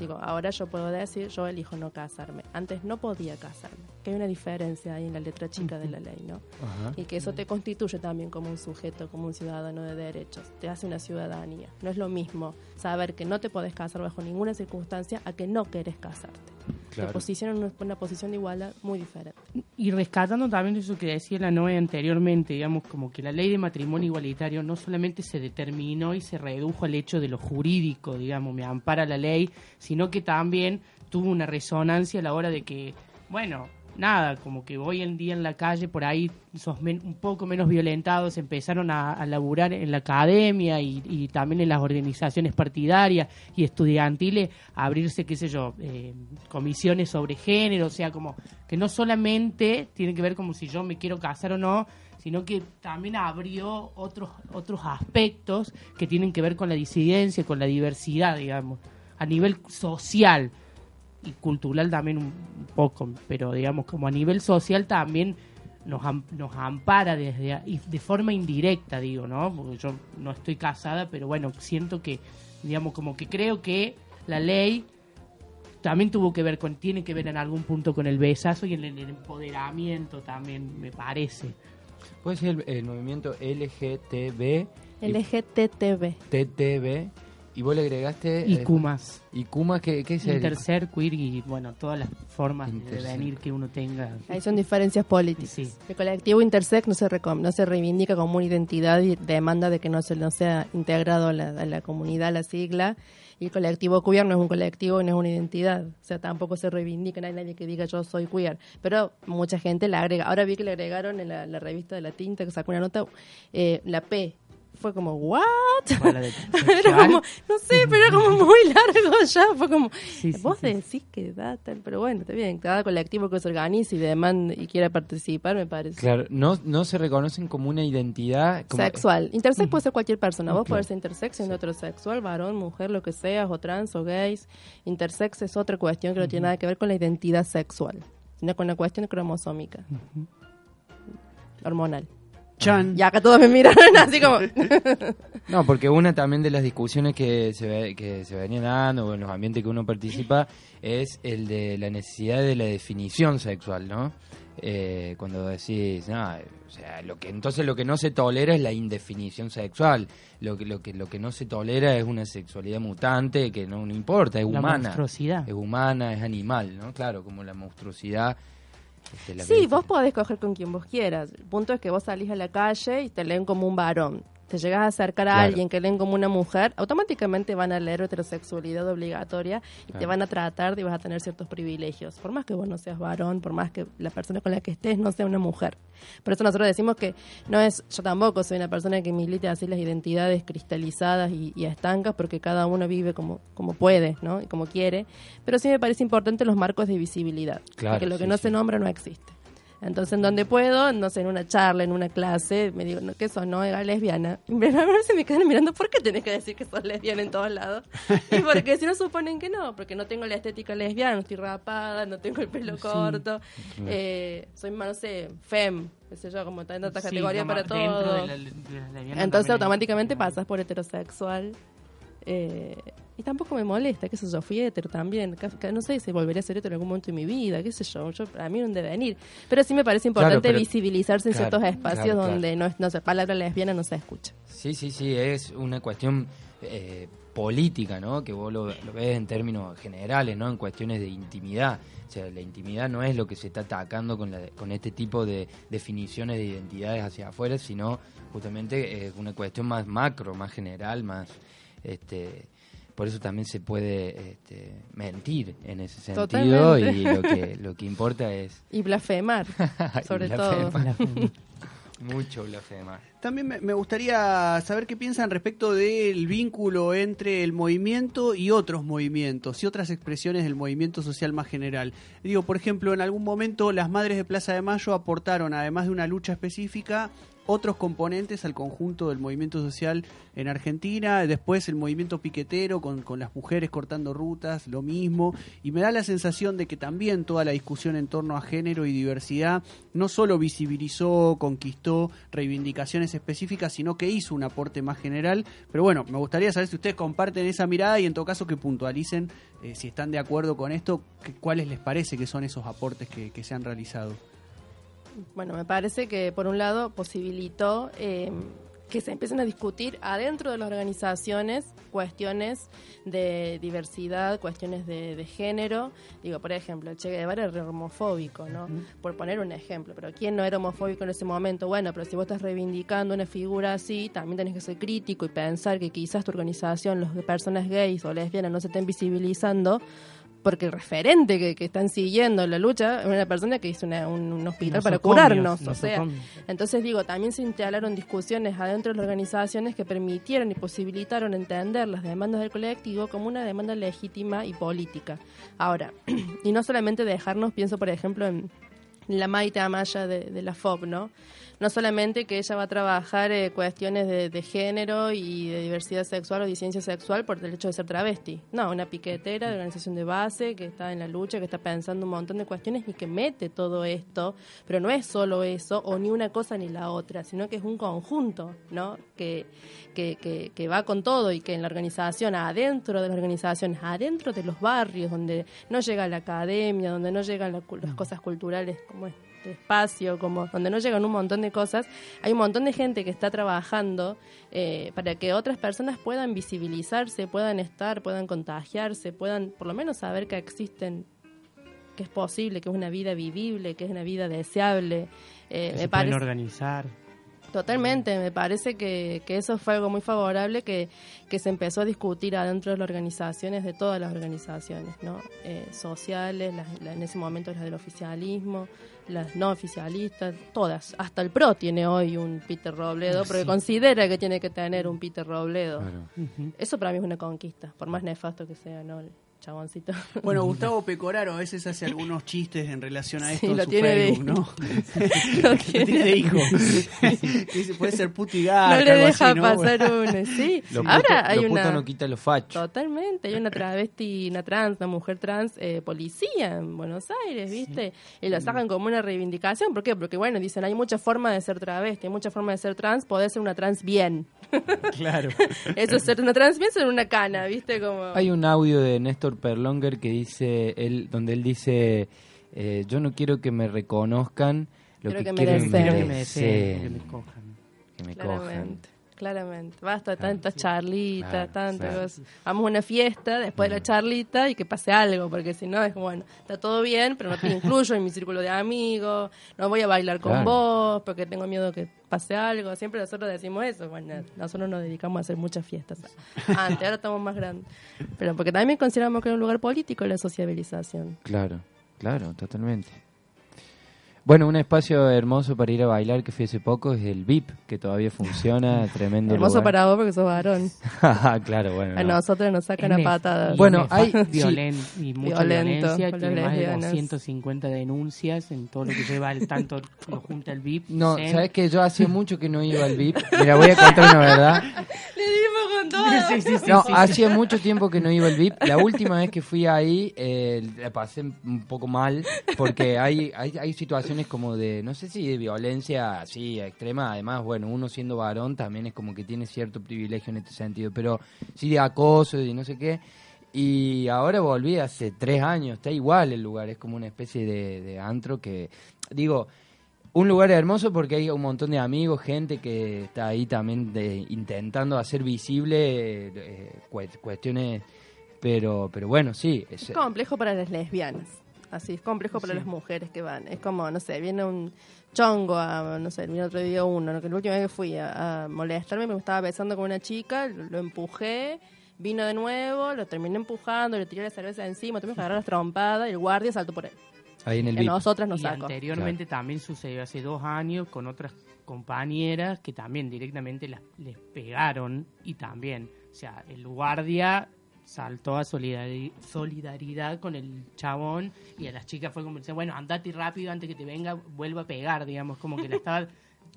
Digo, ahora yo puedo decir, yo elijo no casarme. Antes no podía casarme. Que hay una diferencia ahí en la letra chica de la ley, ¿no?
Ajá.
Y que eso te constituye también como un sujeto, como un ciudadano de derechos. Te hace una ciudadanía. No es lo mismo saber que no te podés casar bajo ninguna circunstancia a que no querés casarte.
Claro.
Te posicionan en una, una posición de igualdad muy diferente.
Y rescatando también eso que decía la Noe anteriormente, digamos, como que la ley de matrimonio igualitario no solamente se determinó y se redujo al hecho de lo jurídico, digamos, me ampara la ley, sino que también tuvo una resonancia a la hora de que, bueno, nada, como que hoy en día en la calle por ahí sos un poco menos violentados, empezaron a, a laburar en la academia y, también en las organizaciones partidarias y estudiantiles, abrirse, qué sé yo, eh, comisiones sobre género, o sea, como que no solamente tiene que ver como si yo me quiero casar o no, sino que también abrió otros otros aspectos que tienen que ver con la disidencia, con la diversidad, digamos, a nivel social y cultural también un poco, pero digamos como a nivel social también nos, am- nos ampara desde a- y de forma indirecta, digo, ¿no? Porque yo no estoy casada, pero bueno, siento que, digamos, como que creo que la ley también tuvo que ver con, tiene que ver en algún punto con el besazo y en el, empoderamiento también, me parece.
Puede ser el, el movimiento LGTB
LGTB.
TTB Y vos le agregaste...
Y
eh,
Kumas.
¿Y Kumas qué, qué es el-
Interser, queer y bueno, todas las formas de venir que uno tenga.
Ahí son diferencias políticas.
Sí.
El colectivo intersex no se, recom- no se reivindica como una identidad y demanda de que no se no sea integrado a la, a la comunidad, la sigla. Y el colectivo queer no es un colectivo, no es una identidad. O sea, tampoco se reivindica, no hay nadie que diga yo soy queer. Pero mucha gente la agrega. Ahora vi que le agregaron en la, la revista de la tinta, que sacó una nota, eh, la P. Fue como, ¿what?
De
era como, no sé, pero era como muy largo ya. Fue como,
Sí, sí,
vos
sí.
decís que da tal, pero bueno, está bien. Cada colectivo que se organice y demanda y quiera participar, me parece.
Claro, no, no se reconocen como una identidad... Como,
Sexual. Intersex puede ser cualquier persona. Vos
Claro.
podés ser intersex siendo heterosexual, varón, mujer, lo que seas, o trans, o gays. Intersex es otra cuestión que no tiene nada que ver con la identidad sexual, sino con la cuestión cromosómica. Hormonal.
Chan.
Y acá todos me miraron así como...
No, porque una también de las discusiones que se, ve- que se venían dando o en los ambientes que uno participa es el de la necesidad de la definición sexual, ¿no? Eh, cuando decís, no, o sea, lo que entonces lo que no se tolera es la indefinición sexual, lo que lo que lo que no se tolera es una sexualidad mutante que no, no importa, es
La
humana,
monstruosidad.
es humana, es animal, ¿no? Claro, como la monstruosidad. Este,
Sí, vos podés coger con quien vos quieras. El punto es que vos salís a la calle y te leen como un varón. Te llegas a acercar a
Claro.
alguien que leen como una mujer, automáticamente van a leer heterosexualidad obligatoria y te van a tratar y vas a tener ciertos privilegios. Por más que vos no seas varón, por más que la persona con la que estés no sea una mujer. Por eso nosotros decimos que no es, yo tampoco soy una persona que milite así las identidades cristalizadas y, y estancas, porque cada uno vive como, como puede, ¿no? Y como quiere. Pero sí me parece importante los marcos de visibilidad.
Claro,
porque lo que no
sí.
se nombra no existe. Entonces, en donde puedo, no sé, en una charla, en una clase, me digo, no, ¿qué sos? No, era lesbiana. Y me- a me quedan mirando, ¿por qué tenés que decir que sos lesbiana en todos lados? Y porque si no suponen que no, porque no tengo la estética lesbiana, no estoy rapada, no tengo el pelo corto, eh, soy, no sé, fem, qué sé yo, como tantas
Sí,
categorías
como
para todo.
de la- de
Entonces automáticamente pasas por heterosexual. Eh, y tampoco me molesta, qué sé yo, fui también. No sé si volveré a ser hetero en algún momento de mi vida, qué sé yo. yo a mí no debe venir. Pero sí me parece importante
pero-
visibilizarse en
claro,
ciertos espacios
claro,
donde no es, no sé, palabra lesbiana no se escucha.
Sí, sí, sí, es una cuestión eh, política, ¿no? Que vos lo, lo ves en términos generales, ¿no? En cuestiones de intimidad. O sea, la intimidad no es lo que se está atacando con, la, con este tipo de definiciones de identidades hacia afuera, sino justamente es una cuestión más macro, más general, más... este por eso también se puede este, mentir en ese sentido
Totalmente.
y lo que, lo que importa es
Y blasfemar,
Y
sobre todo.
mucho blasfemar.
También me, me gustaría saber qué piensan respecto del vínculo entre el movimiento y otros movimientos y otras expresiones del movimiento social más general. Digo, por ejemplo, en algún momento las Madres de Plaza de Mayo aportaron, además de una lucha específica, otros componentes al conjunto del movimiento social en Argentina, después el movimiento piquetero con, con las mujeres cortando rutas, lo mismo, y me da la sensación de que también toda la discusión en torno a género y diversidad no solo visibilizó, conquistó reivindicaciones específicas, sino que hizo un aporte más general, pero bueno, me gustaría saber si ustedes comparten esa mirada y en todo caso que puntualicen eh, si están de acuerdo con esto, cuáles les parece que son esos aportes que se han realizado.
Bueno, me parece que por un lado posibilitó eh, que se empiecen a discutir adentro de las organizaciones cuestiones de diversidad, cuestiones de, de género. Digo, por ejemplo, el Che Guevara era homofóbico, ¿no? Por poner un ejemplo, pero ¿quién no era homofóbico en ese momento? Bueno, pero si vos estás reivindicando una figura así, también tenés que ser crítico y pensar que quizás tu organización, los de personas gays o lesbianas no se estén visibilizando porque el referente que, que están siguiendo la lucha es una persona que hizo una- un, un hospital para curarnos, o sea, entonces digo, también se instalaron discusiones adentro de las organizaciones que permitieron y posibilitaron entender las demandas del colectivo como una demanda legítima y política. Ahora, y no solamente dejarnos, pienso por ejemplo en la Maite Amaya de, de la FOB, ¿no? No solamente que ella va a trabajar eh, cuestiones de, de género y de diversidad sexual o disidencia sexual por el hecho de ser travesti. No, una piquetera de organización de base que está en la lucha, que está pensando un montón de cuestiones y que mete todo esto, pero no es solo eso o ni una cosa ni la otra, sino que es un conjunto, ¿no? Que, que, que, que va con todo y que en la organización, adentro de las organizaciones, adentro de los barrios, donde no llega la academia, donde no llegan la las cosas culturales como este espacio, como donde no llegan un montón de cosas, hay un montón de gente que está trabajando eh, para que otras personas puedan visibilizarse, puedan estar, puedan contagiarse, puedan por lo menos saber que existen que es posible, que es una vida vivible, que es una vida deseable. Eh,
que
me
se pueden organizar.
Totalmente, me parece que, que eso fue algo muy favorable que, que se empezó a discutir adentro de las organizaciones, de todas las organizaciones, ¿no? Eh, sociales, las- la- en ese momento las del oficialismo, las no oficialistas, todas. Hasta el PRO tiene hoy un Peter Robledo, porque
Sí.
considera que tiene que tener un Peter Robledo.
Claro.
Eso para mí es una conquista, por más nefasto que sea, ¿no? Chaboncito.
Bueno, Gustavo Pecoraro a veces hace algunos chistes en relación a
Sí,
esto en
lo
su
tiene de
Facebook,
hijo.
¿no?
Lo
Lo
tiene
tiene de hijo. Puede ser puti garca,
no le deja
así, ¿no?
pasar uno, sí.
Lo
Ahora
puto,
hay
lo
una...
no quita los fachos.
Totalmente, hay una travesti, una trans, una mujer trans eh, policía en Buenos Aires, ¿viste? Y lo sacan como una reivindicación. ¿Por qué? Porque, bueno, dicen, hay muchas formas de ser travesti, hay muchas formas de ser trans, podés ser una trans bien.
Claro.
Eso es ser una trans bien, ser una cana, ¿viste? Como...
Hay un audio de Néstor Perlonger que dice, él, donde él dice, eh, yo no quiero que me reconozcan, lo
Quiero
que,
que
quiero
deseen.
Que me deseen,
deseen,
que me cojan.
que me cojan.
Claramente. Basta de
sí.
charlitas,
Claro,
cosas. Vamos a una fiesta después de la
Mm.
charlita y que pase algo, porque si no es bueno, está todo bien, pero no te incluyo en mi círculo de amigos, no voy a bailar con
Claro.
vos porque tengo miedo que pase algo. Siempre nosotros decimos eso. Bueno, nosotros nos dedicamos a hacer muchas fiestas. Antes, ahora estamos más grandes. Pero porque también consideramos que es un lugar político la sociabilización.
Claro, claro, totalmente. Bueno, un espacio hermoso para ir a bailar que fui hace poco es el VIP, que todavía funciona, tremendo
Hermoso
lugar.
para vos porque sos varón.
claro, bueno.
A
no.
nosotros nos sacan a patadas.
Bueno, hay-
violen- y mucha
Violento
violencia, tiene más de
lesbianas.
250 denuncias en todo lo que lleva el tanto lo junta el VIP.
No,
SEM.
¿sabes que Yo hacía mucho que no iba al VIP. Mira, voy a contar una verdad.
Le dimos con todo.
Sí, sí, sí,
No,
sí,
hacía mucho tiempo que no iba al VIP. La última vez que fui ahí, eh, la pasé un poco mal, porque hay, hay, hay situaciones como de, no sé si de violencia así extrema. Además, bueno, uno siendo varón también es como que tiene cierto privilegio en este sentido, pero sí de acoso y no sé qué. Y ahora volví hace tres años, está igual el lugar, es como una especie de, antro que, digo, un lugar hermoso porque hay un montón de amigos, gente que está ahí también de- intentando hacer visible eh, cues- cuestiones, pero pero bueno, sí. Es
complejo para las lesbianas. Así, es complejo para las mujeres que van. Es como, no sé, viene un chongo a, no sé, vino otro día uno, ¿no? que la última vez que fui a, a molestarme me estaba besando con una chica, lo, lo empujé, vino de nuevo, lo terminé empujando, le tiré la cerveza encima, tuvimos que agarrar las trompadas y el guardia saltó por él.
ahí en el VIP.
nosotras nos
y
sacó.
anteriormente también sucedió hace dos años con otras compañeras que también directamente las, les pegaron y también, o sea, el guardia saltó a solidari- solidaridad con el chabón y a las chicas fue como, dice, bueno, andate rápido antes que te venga, vuelva a pegar, digamos, como que la estaba...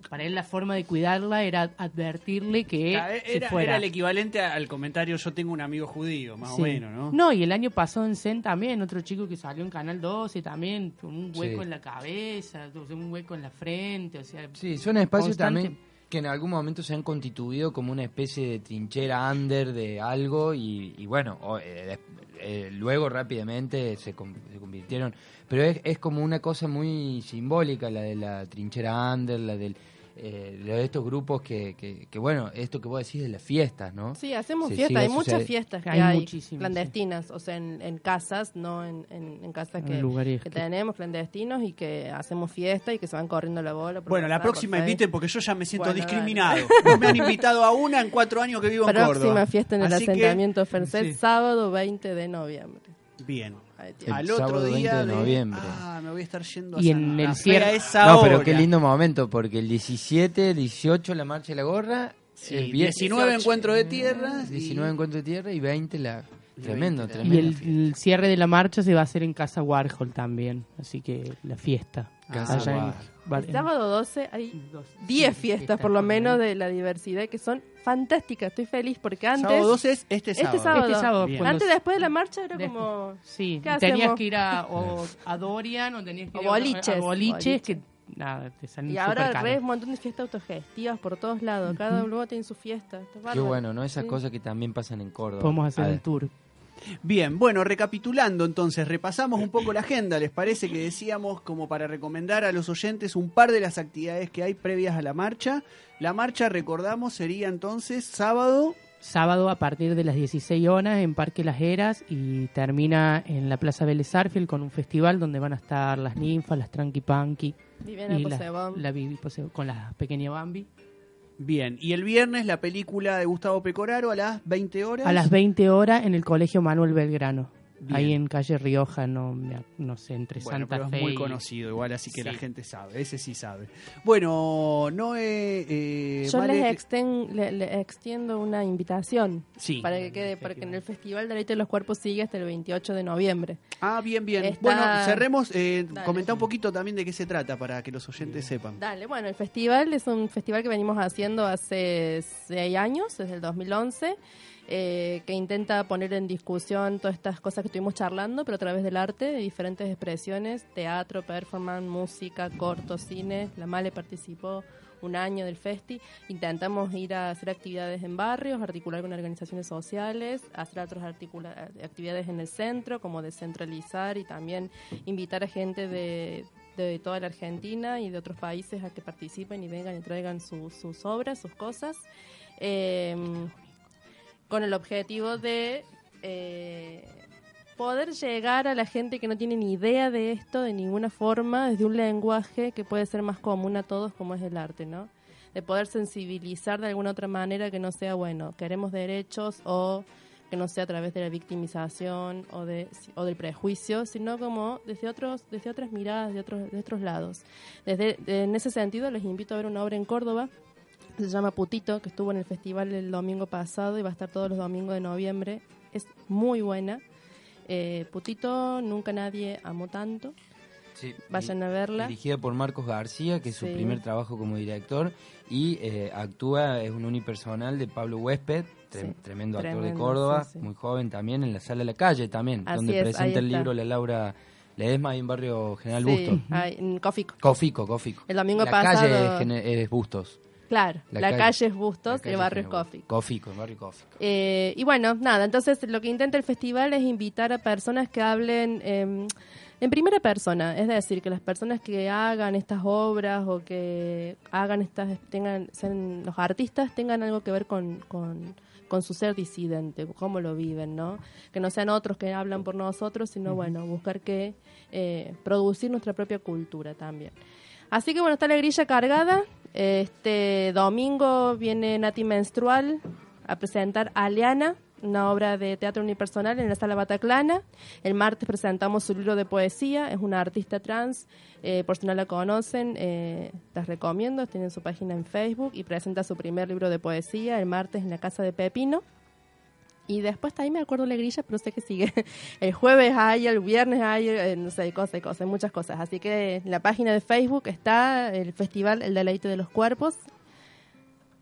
Para él la forma de cuidarla era advertirle que
Claro,
se
Era,
fuera.
era el equivalente al comentario yo tengo un amigo judío, más
Sí.
o menos, ¿no?
No, y el año pasado en Zen también, otro chico que salió en Canal 12 también, con un hueco
Sí.
en la cabeza, un hueco en la frente, o sea...
Sí, son espacios
constante-
también que en algún momento se han constituido como una especie de trinchera under de algo y, bueno, o, eh, eh, luego rápidamente se, se convirtieron, pero es, es como una cosa muy simbólica la de la trinchera under, la del, eh, de estos grupos que, que, que, bueno, esto que vos decís de las fiestas, ¿no?
Sí, hacemos
Se
fiestas, hay muchas fiestas que
Hay
hay,
muchísimas,
clandestinas, o sea, en, en casas, no en, en, en casas
En
que,
lugares
que
que-
tenemos clandestinos y que hacemos fiesta y que se van corriendo la bola. por
Bueno, la
por
próxima inviten porque yo ya me siento
Bueno,
discriminado. No me han invitado a una en cuatro años que vivo en
Próxima
Córdoba.
fiesta en el
Así que,
asentamiento Fercet,
sí.
sábado 20 de noviembre.
Bien.
Tiene.
Al
El
otro
sábado
día
20 de noviembre.
Ah, me voy a estar yendo
Y
a
en
Santa
el
Fe
cierre-
esa
No, pero
hora.
qué lindo momento, porque el 17, 18 la marcha de la gorra,
Sí,
el vie-
19 encuentro de tierras y-
19 encuentro de tierra y 20 la... Tremendo,
20 la-
tremendo.
Y el, el cierre de la marcha se va a hacer en Casa Warhol también, así que la fiesta.
Casa
Allá en-
Warhol.
Va-
El sábado 12 hay
dos-
10
sí,
fiestas por lo menos de la diversidad que son fantásticas. Estoy feliz porque antes...
Sábado 12 es este
Este
sábado.
sábado.
Este sábado,
Bien.
pues,
Antes, después de la marcha era
de-
como...
Sí,
¿Qué
tenías
hacemos?
que ir a, o a Dorian o tenías que
O
ir a-
boliches,
a, boliches
boliches.
que nada, te salen
Y ahora res un montón de fiestas autogestivas por todos lados. Cada lugar tiene su fiesta.
Qué bueno, ¿no? Esas
Sí.
cosas que también pasan en Córdoba.
Podemos hacer
A
un tour.
Bien, bueno, recapitulando entonces, repasamos un poco la agenda, ¿les parece que decíamos como para recomendar a los oyentes un par de las actividades que hay previas a la marcha? La marcha, recordamos, sería entonces sábado
Sábado a partir de las 16 horas en Parque Las Heras y termina en la Plaza Vélez Arfield con un festival donde van a estar las ninfas, las Tranqui Punky
Viviana
y la, la con la pequeña Bambi.
Bien, y el viernes la película de Gustavo Pecoraro a las 20 horas.
A las 20 horas en el Colegio Manuel Belgrano.
Bien.
Ahí en calle Rioja, no, no sé, entre
Bueno,
Santa
pero
Fe
es muy
y-
conocido igual, así que la gente sabe, ese sí sabe. Bueno, Noé, eh,
Yo
Vale,
les, exten- le, le extiendo una invitación
Sí.
para que quede, para que en el Festival de Arte de los Cuerpos siga hasta el 28 de noviembre.
Ah, bien, bien.
Está-
Bueno, cerremos, eh, comenta un poquito también de qué se trata para que los oyentes sepan.
Dale, bueno, el festival es un festival que venimos haciendo hace seis años, desde el 2011, eh, que intenta poner en discusión todas estas cosas que estuvimos charlando, pero a través del arte, de diferentes expresiones, teatro, performance, música, corto, cine. La Male participó un año del festi. Intentamos ir a hacer actividades en barrios, articular con organizaciones sociales, hacer otras actividades en el centro, como descentralizar y también invitar a gente de, de toda la Argentina y de otros países a que participen y vengan y traigan su- sus obras, sus cosas, eh, con el objetivo de eh, poder llegar a la gente que no tiene ni idea de esto de ninguna forma, desde un lenguaje que puede ser más común a todos como es el arte, ¿no? De poder sensibilizar de alguna otra manera que no sea, bueno, queremos derechos o que no sea a través de la victimización o, de, o del prejuicio, sino como desde otros desde otras miradas, de otros, de otros lados. Desde, en ese sentido, les invito a ver una obra en Córdoba se llama Putito, que estuvo en el festival el domingo pasado y va a estar todos los domingos de noviembre. Es muy buena. Eh, Putito, nunca nadie amó tanto.
Sí,
Vayan a verla.
Dirigida por Marcos García, que es su primer trabajo como director, y eh, actúa, es un unipersonal de Pablo Huésped, tre-
Sí,
tremendo actor de Córdoba, muy joven también, en la Sala de la Calle también,
Así
donde
es,
presenta el libro la Laura Ledesma, ahí en Barrio General Bustos.
en Cofico.
Cofico, Cofico.
El domingo
la
pasado-
calle es Bustos.
Claro,
La
la,
calle-
calle, es Bustos,
calle
el barrio Cofico.
Cofico, el barrio Cofico.
Eh, y bueno, nada, entonces lo que intenta el festival es invitar a personas que hablen eh, en primera persona, es decir, que las personas que hagan estas obras o que hagan estas, tengan, sean los artistas tengan algo que ver con, con, con su ser disidente, cómo lo viven, ¿no? Que no sean otros que hablan por nosotros, sino bueno, buscar que eh, producir nuestra propia cultura también. Así que bueno, está la grilla cargada. Este domingo viene Nati Menstrual a presentar Aliana, una obra de teatro unipersonal en la sala Bataclana. El martes presentamos su libro de poesía, es una artista trans, eh, por si no la conocen, eh, las recomiendo, tienen su página en Facebook y presenta su primer libro de poesía el martes en la casa de Pepino. Y después ahí me acuerdo la grilla, pero sé que sigue. El jueves hay, el viernes hay, eh, no sé, cosas, hay cosas, muchas cosas. Así que en la página de Facebook está el festival El Deleite de los Cuerpos.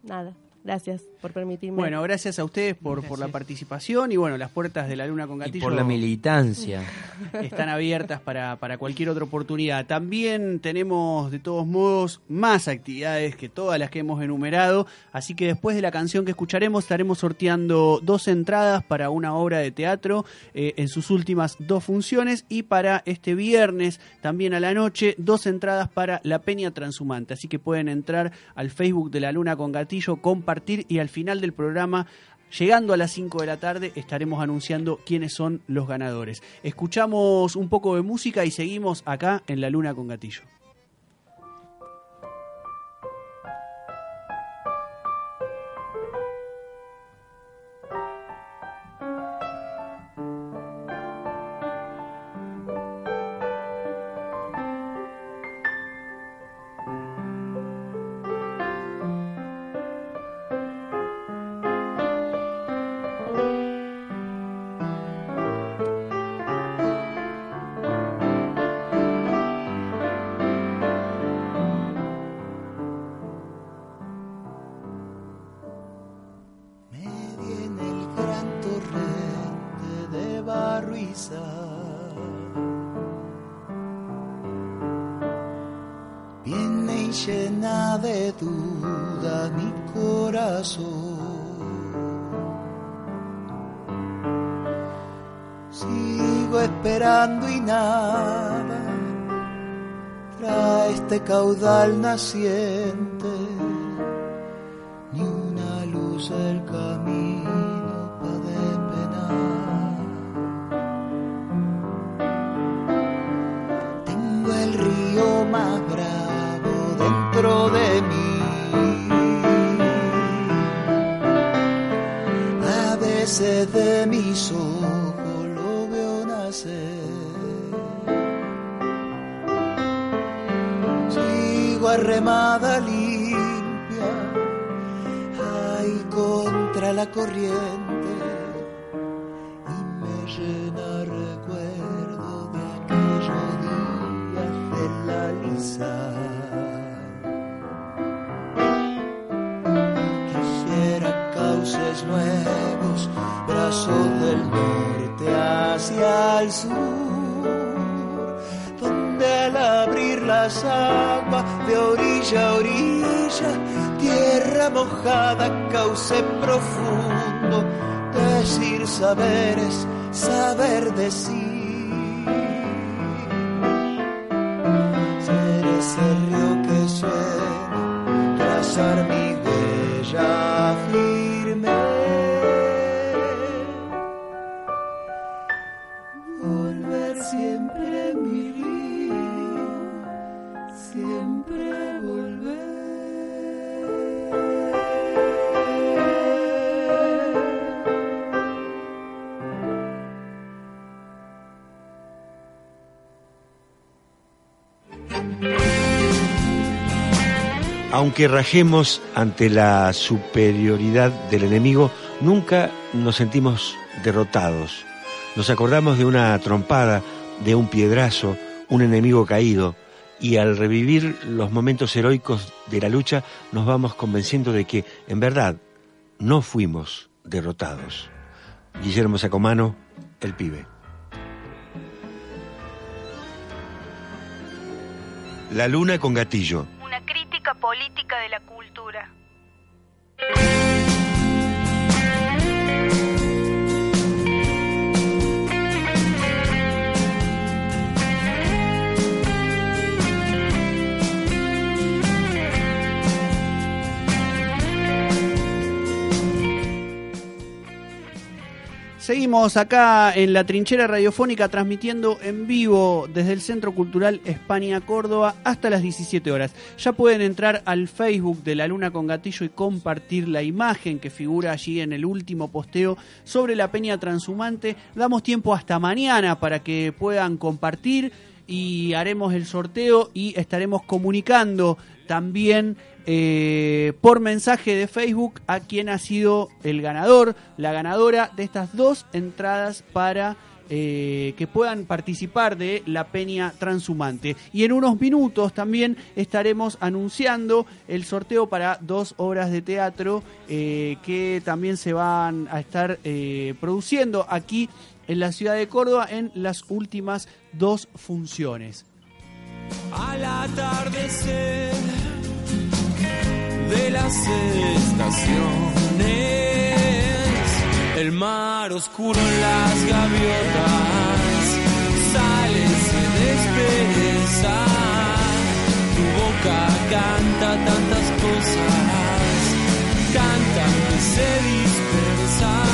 Nada, gracias por permitirme.
Bueno, gracias a ustedes por, por la participación y bueno, las puertas de la Luna con
Y
Gatillo
por la militancia.
están abiertas para, para cualquier otra oportunidad. También tenemos de todos modos más actividades que todas las que hemos enumerado, así que después de la canción que escucharemos estaremos sorteando dos entradas para una obra de teatro eh, en sus últimas dos funciones y para este viernes también a la noche dos entradas para La Peña Transhumante, así que pueden entrar al Facebook de la Luna con Gatillo, compartir y al final del programa Llegando a las 5 de la tarde estaremos anunciando quiénes son los ganadores. Escuchamos un poco de música y seguimos acá en La Luna con Gatillo.
Este caudal naciente, ni una luz del camino para despenar. Tengo el río más bravo dentro de mí. A veces de mis ojos Sigo arremada limpia, ahí contra la corriente, y me llena recuerdo de aquellos días de la lizar. Quisiera cauces nuevos, brazos del norte hacia el sur, donde al abrir las aguas orilla a orilla, tierra mojada, cauce profundo, decir saberes, saber decir.
Aunque rajemos ante la superioridad del enemigo, nunca nos sentimos derrotados. Nos acordamos de una trompada, de un piedrazo, un enemigo caído, y al revivir los momentos heroicos de la lucha, nos vamos convenciendo de que, en verdad, no fuimos derrotados. Guillermo Sacomano, el pibe. La luna con gatillo.
Política de la cultura.
Seguimos acá en la trinchera radiofónica transmitiendo en vivo desde el Centro Cultural España Córdoba hasta las 17 horas. Ya pueden entrar al Facebook de La Luna con Gatillo y compartir la imagen que figura allí en el último posteo sobre la peña transhumante. Damos tiempo hasta mañana para que puedan compartir y haremos el sorteo y estaremos comunicando también eh, por mensaje de Facebook a quien ha sido el ganador, la ganadora de estas dos entradas para eh, que puedan participar de la Peña Transhumante. Y en unos minutos también estaremos anunciando el sorteo para dos obras de teatro eh, que también se van a estar produciendo aquí en la ciudad de Córdoba en las últimas dos funciones.
Al atardecer de las estaciones, el mar oscuro en las gaviotas sale, se despereza, tu boca canta tantas cosas, cantan y se dispersan.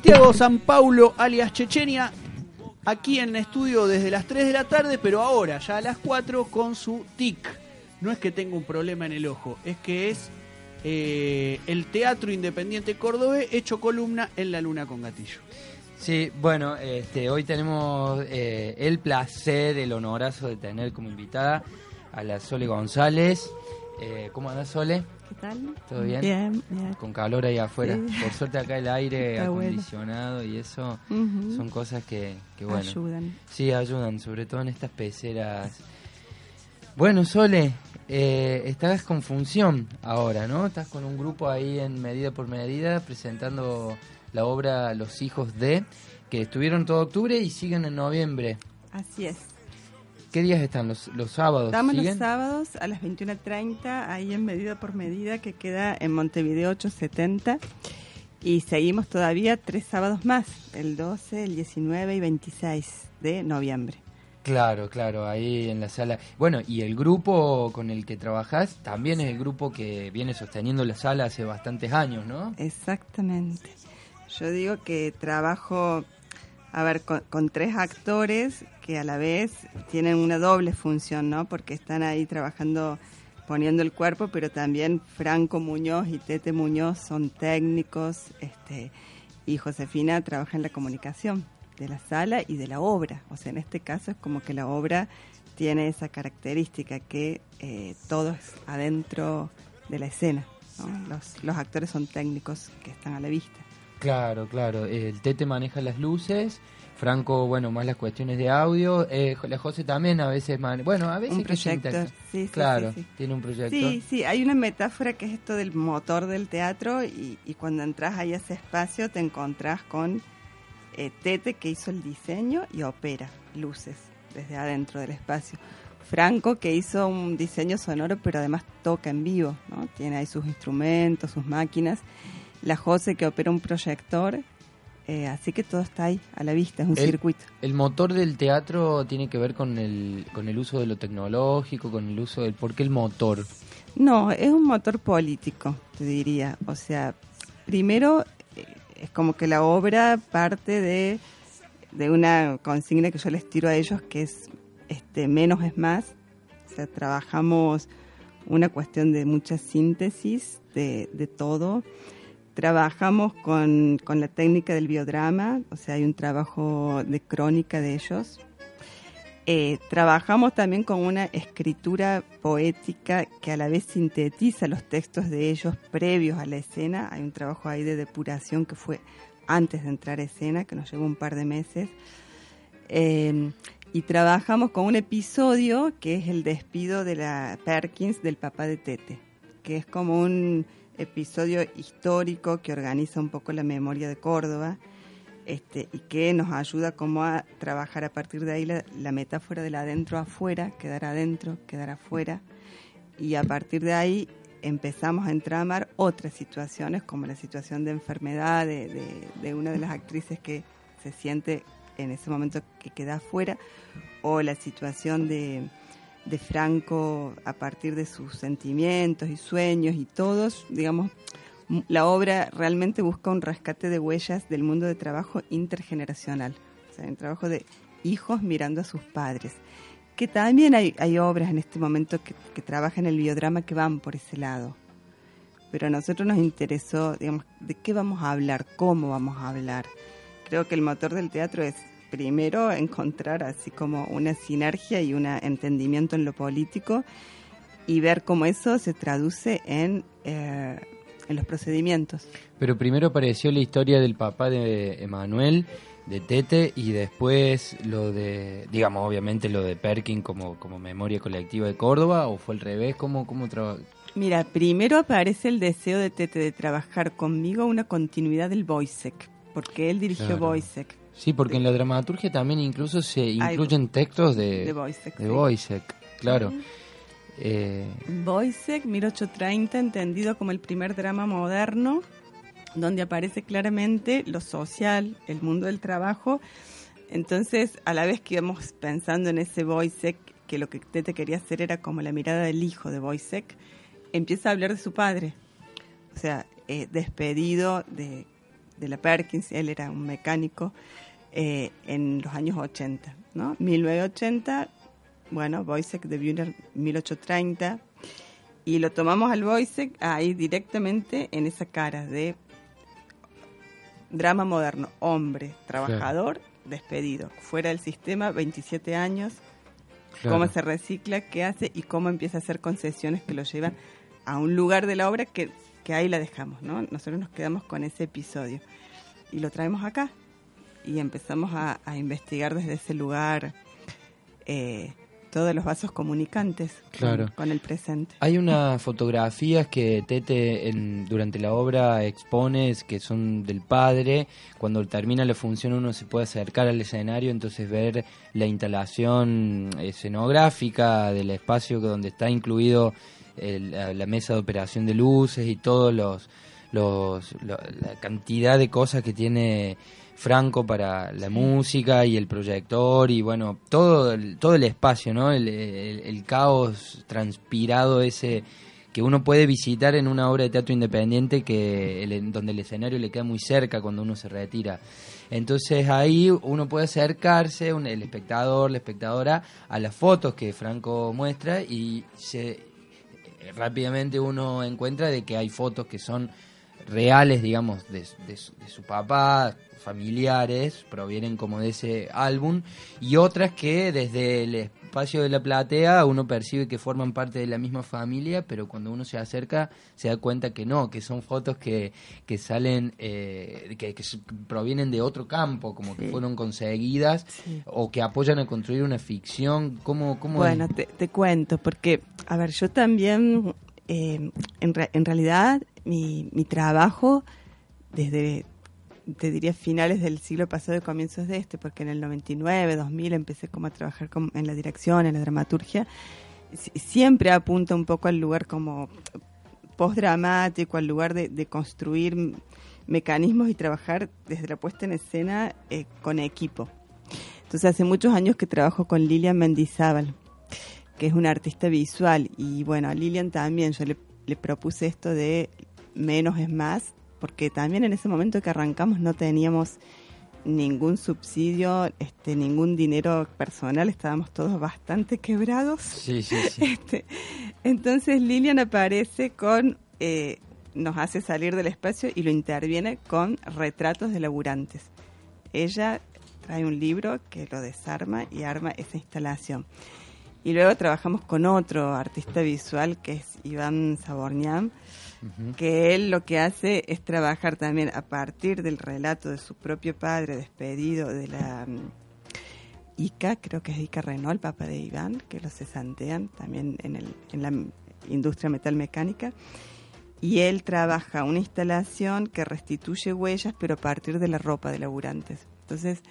Santiago San Paulo, alias Chechenia, aquí en el estudio desde las 3 de la tarde, pero ahora ya a las 4 con su tic. No es que tenga un problema en el ojo, es que es eh, el Teatro Independiente Córdoba hecho columna en La Luna con Gatillo.
Sí, bueno, este, hoy tenemos eh, el placer, el honorazo de tener como invitada a la Sole González. Eh, ¿Cómo andás, Sole? ¿Todo bien?
Bien, bien.
Con calor ahí afuera.
Sí.
Por suerte acá el aire
Está bueno.
acondicionado y eso son cosas que, que, bueno.
Ayudan.
Sí, ayudan, sobre todo en estas peceras. Bueno, Sole, eh, estás con función ahora, ¿no? Estás con un grupo ahí en Medida por Medida presentando la obra Los Hijos de, que estuvieron todo octubre y siguen en noviembre.
Así es.
¿Qué días están? ¿Los, los sábados?
Estamos los sábados a las 21.30 ahí en Medida por Medida que queda en Montevideo 870 y seguimos todavía tres sábados más, el 12, el 19 y 26 de noviembre.
Claro, claro, ahí en la sala. Bueno, y el grupo con el que trabajás también es el grupo que viene sosteniendo la sala hace bastantes años, ¿no?
Exactamente. Yo digo que trabajo, a ver, con, con tres actores que a la vez tienen una doble función, ¿no? Porque están ahí trabajando, poniendo el cuerpo, pero también Franco Muñoz y Tete Muñoz son técnicos, este, y Josefina trabaja en la comunicación de la sala y de la obra. O sea, en este caso es como que la obra tiene esa característica que eh, todo es adentro de la escena. ¿no? Los, los actores son técnicos que están a la vista.
Claro, claro. El Tete maneja las luces, Franco, bueno, más las cuestiones de audio. Eh, la José también a veces mane- Bueno, a veces
Un proyector, sí, sí,
Claro,
sí,
tiene un proyector.
Sí, sí, hay una metáfora que es esto del motor del teatro y, y cuando entras ahí a ese espacio te encontrás con eh, Tete que hizo el diseño y opera luces desde adentro del espacio. Franco que hizo un diseño sonoro pero además toca en vivo, ¿no? Tiene ahí sus instrumentos, sus máquinas. La José que opera un proyector, eh, así que todo está ahí a la vista, es un
El-
circuito.
El motor del teatro tiene que ver con el, con el uso de lo tecnológico, con el uso del... ¿Por qué el motor?
No, es un motor político, te diría. O sea, primero eh, es como que la obra parte de, de una consigna que yo les tiro a ellos que es este menos es más. O sea, trabajamos una cuestión de mucha síntesis de, de todo. Trabajamos con, con la técnica del biodrama, o sea, hay un trabajo de crónica de ellos, eh, trabajamos también con una escritura poética que a la vez sintetiza los textos de ellos previos a la escena. Hay un trabajo ahí de depuración que fue antes de entrar a escena, que nos llevó un par de meses. Eh, y trabajamos con un episodio que es el despido de la Perkins del papá de Tete, que es como un episodio histórico que organiza un poco la memoria de Córdoba este, y que nos ayuda como a trabajar a partir de ahí la, la metáfora del adentro afuera, quedar adentro, quedar afuera, y a partir de ahí empezamos a entramar otras situaciones, como la situación de enfermedad de, de- de una de las actrices que se siente en ese momento que queda afuera, o la situación de, de Franco a partir de sus sentimientos y sueños y todos, digamos, la obra realmente busca un rescate de huellas del mundo de trabajo intergeneracional, o sea, un trabajo de hijos mirando a sus padres. Que también hay, hay obras en este momento que, que trabajan el biodrama que van por ese lado. Pero a nosotros nos interesó, digamos, de qué vamos a hablar, cómo vamos a hablar. Creo que el motor del teatro es primero encontrar así como una sinergia y un entendimiento en lo político y ver cómo eso se traduce en, eh, en los procedimientos.
Pero primero apareció la historia del papá de Emanuel, de Tete, y después lo de, digamos, obviamente lo de Perkin como, como memoria colectiva de Córdoba, o fue al revés, ¿cómo, cómo traba-
Mira, primero aparece el deseo de Tete de trabajar conmigo una continuidad del Boisek, porque él dirigió
Claro.
Boisek.
Sí, porque en la dramaturgia también incluso se incluyen textos de,
de Boisek,
de
sí.
Boisek, claro. Eh,
Boisek, 1830, entendido como el primer drama moderno, donde aparece claramente lo social, el mundo del trabajo. Entonces, a la vez que íbamos pensando en ese Boisek, que lo que Tete quería hacer era como la mirada del hijo de Boisek, empieza a hablar de su padre. O sea, eh, despedido de, de la Perkins, él era un mecánico eh, en los años 80, ¿no? 1980, bueno, Boisek debió en 1830 y lo tomamos al Boisek ahí directamente en esa cara de drama moderno, hombre, trabajador, despedido, fuera del sistema, 27 años,
Claro.
cómo se recicla, qué hace y cómo empieza a hacer concesiones que lo llevan a un lugar de la obra que, que ahí la dejamos, ¿no? Nosotros nos quedamos con ese episodio y lo traemos acá y empezamos a, a investigar desde ese lugar eh, todos los vasos comunicantes con-
Claro.
con, el presente.
Hay unas fotografías que Tete en- durante la obra expone que son del padre. Cuando termina la función uno se puede acercar al escenario, entonces ver la instalación escenográfica del espacio donde está incluido el- la, la mesa de operación de luces y todos los, los lo- la cantidad de cosas que tiene Franco para la música y el proyector y bueno todo el, todo el espacio no el, el- el caos transpirado ese que uno puede visitar en una obra de teatro independiente que el- donde el escenario le queda muy cerca cuando uno se retira. Entonces ahí uno puede acercarse un- el espectador la espectadora a las fotos que Franco muestra y se eh, rápidamente uno encuentra de que hay fotos que son reales, digamos, de, de su- de su papá, familiares, provienen como de ese álbum, y otras que desde el espacio de la platea uno percibe que forman parte de la misma familia, pero cuando uno se acerca se da cuenta que no, que son fotos que, que salen, eh, que, que provienen de otro campo, como que fueron conseguidas, o que apoyan a construir una ficción. ¿Cómo, cómo
Bueno, te cuento, porque, a ver, yo también, eh, en, re- en realidad, mi, trabajo desde, te diría, finales del siglo pasado y comienzos de este, porque en el 99, 2000 empecé como a trabajar en la dirección, en la dramaturgia, si- siempre apunta un poco al lugar como postdramático, al lugar de, construir mecanismos y trabajar desde la puesta en escena eh, con equipo. Entonces hace muchos años que trabajo con Lilian Mendizábal, que es una artista visual. Y bueno, a Lilian también yo le, le propuse esto de menos es más, porque también en ese momento que arrancamos no teníamos ningún subsidio, este, ningún dinero personal, estábamos todos bastante quebrados.
Sí, sí, sí.
Este, entonces Lilian aparece con, eh, nos hace salir del espacio y lo interviene con retratos de laburantes. Ella trae un libro que lo desarma y arma esa instalación. Y luego trabajamos con otro artista visual que es Iván Sabornian, que él lo que hace es trabajar también a partir del relato de su propio padre despedido de la mm, Ica, creo que es Ica Renault, papá de Iván, que lo cesantean también en, el, en la industria metalmecánica. Y él trabaja una instalación que restituye huellas, pero a partir de la ropa de laburantes. Entonces,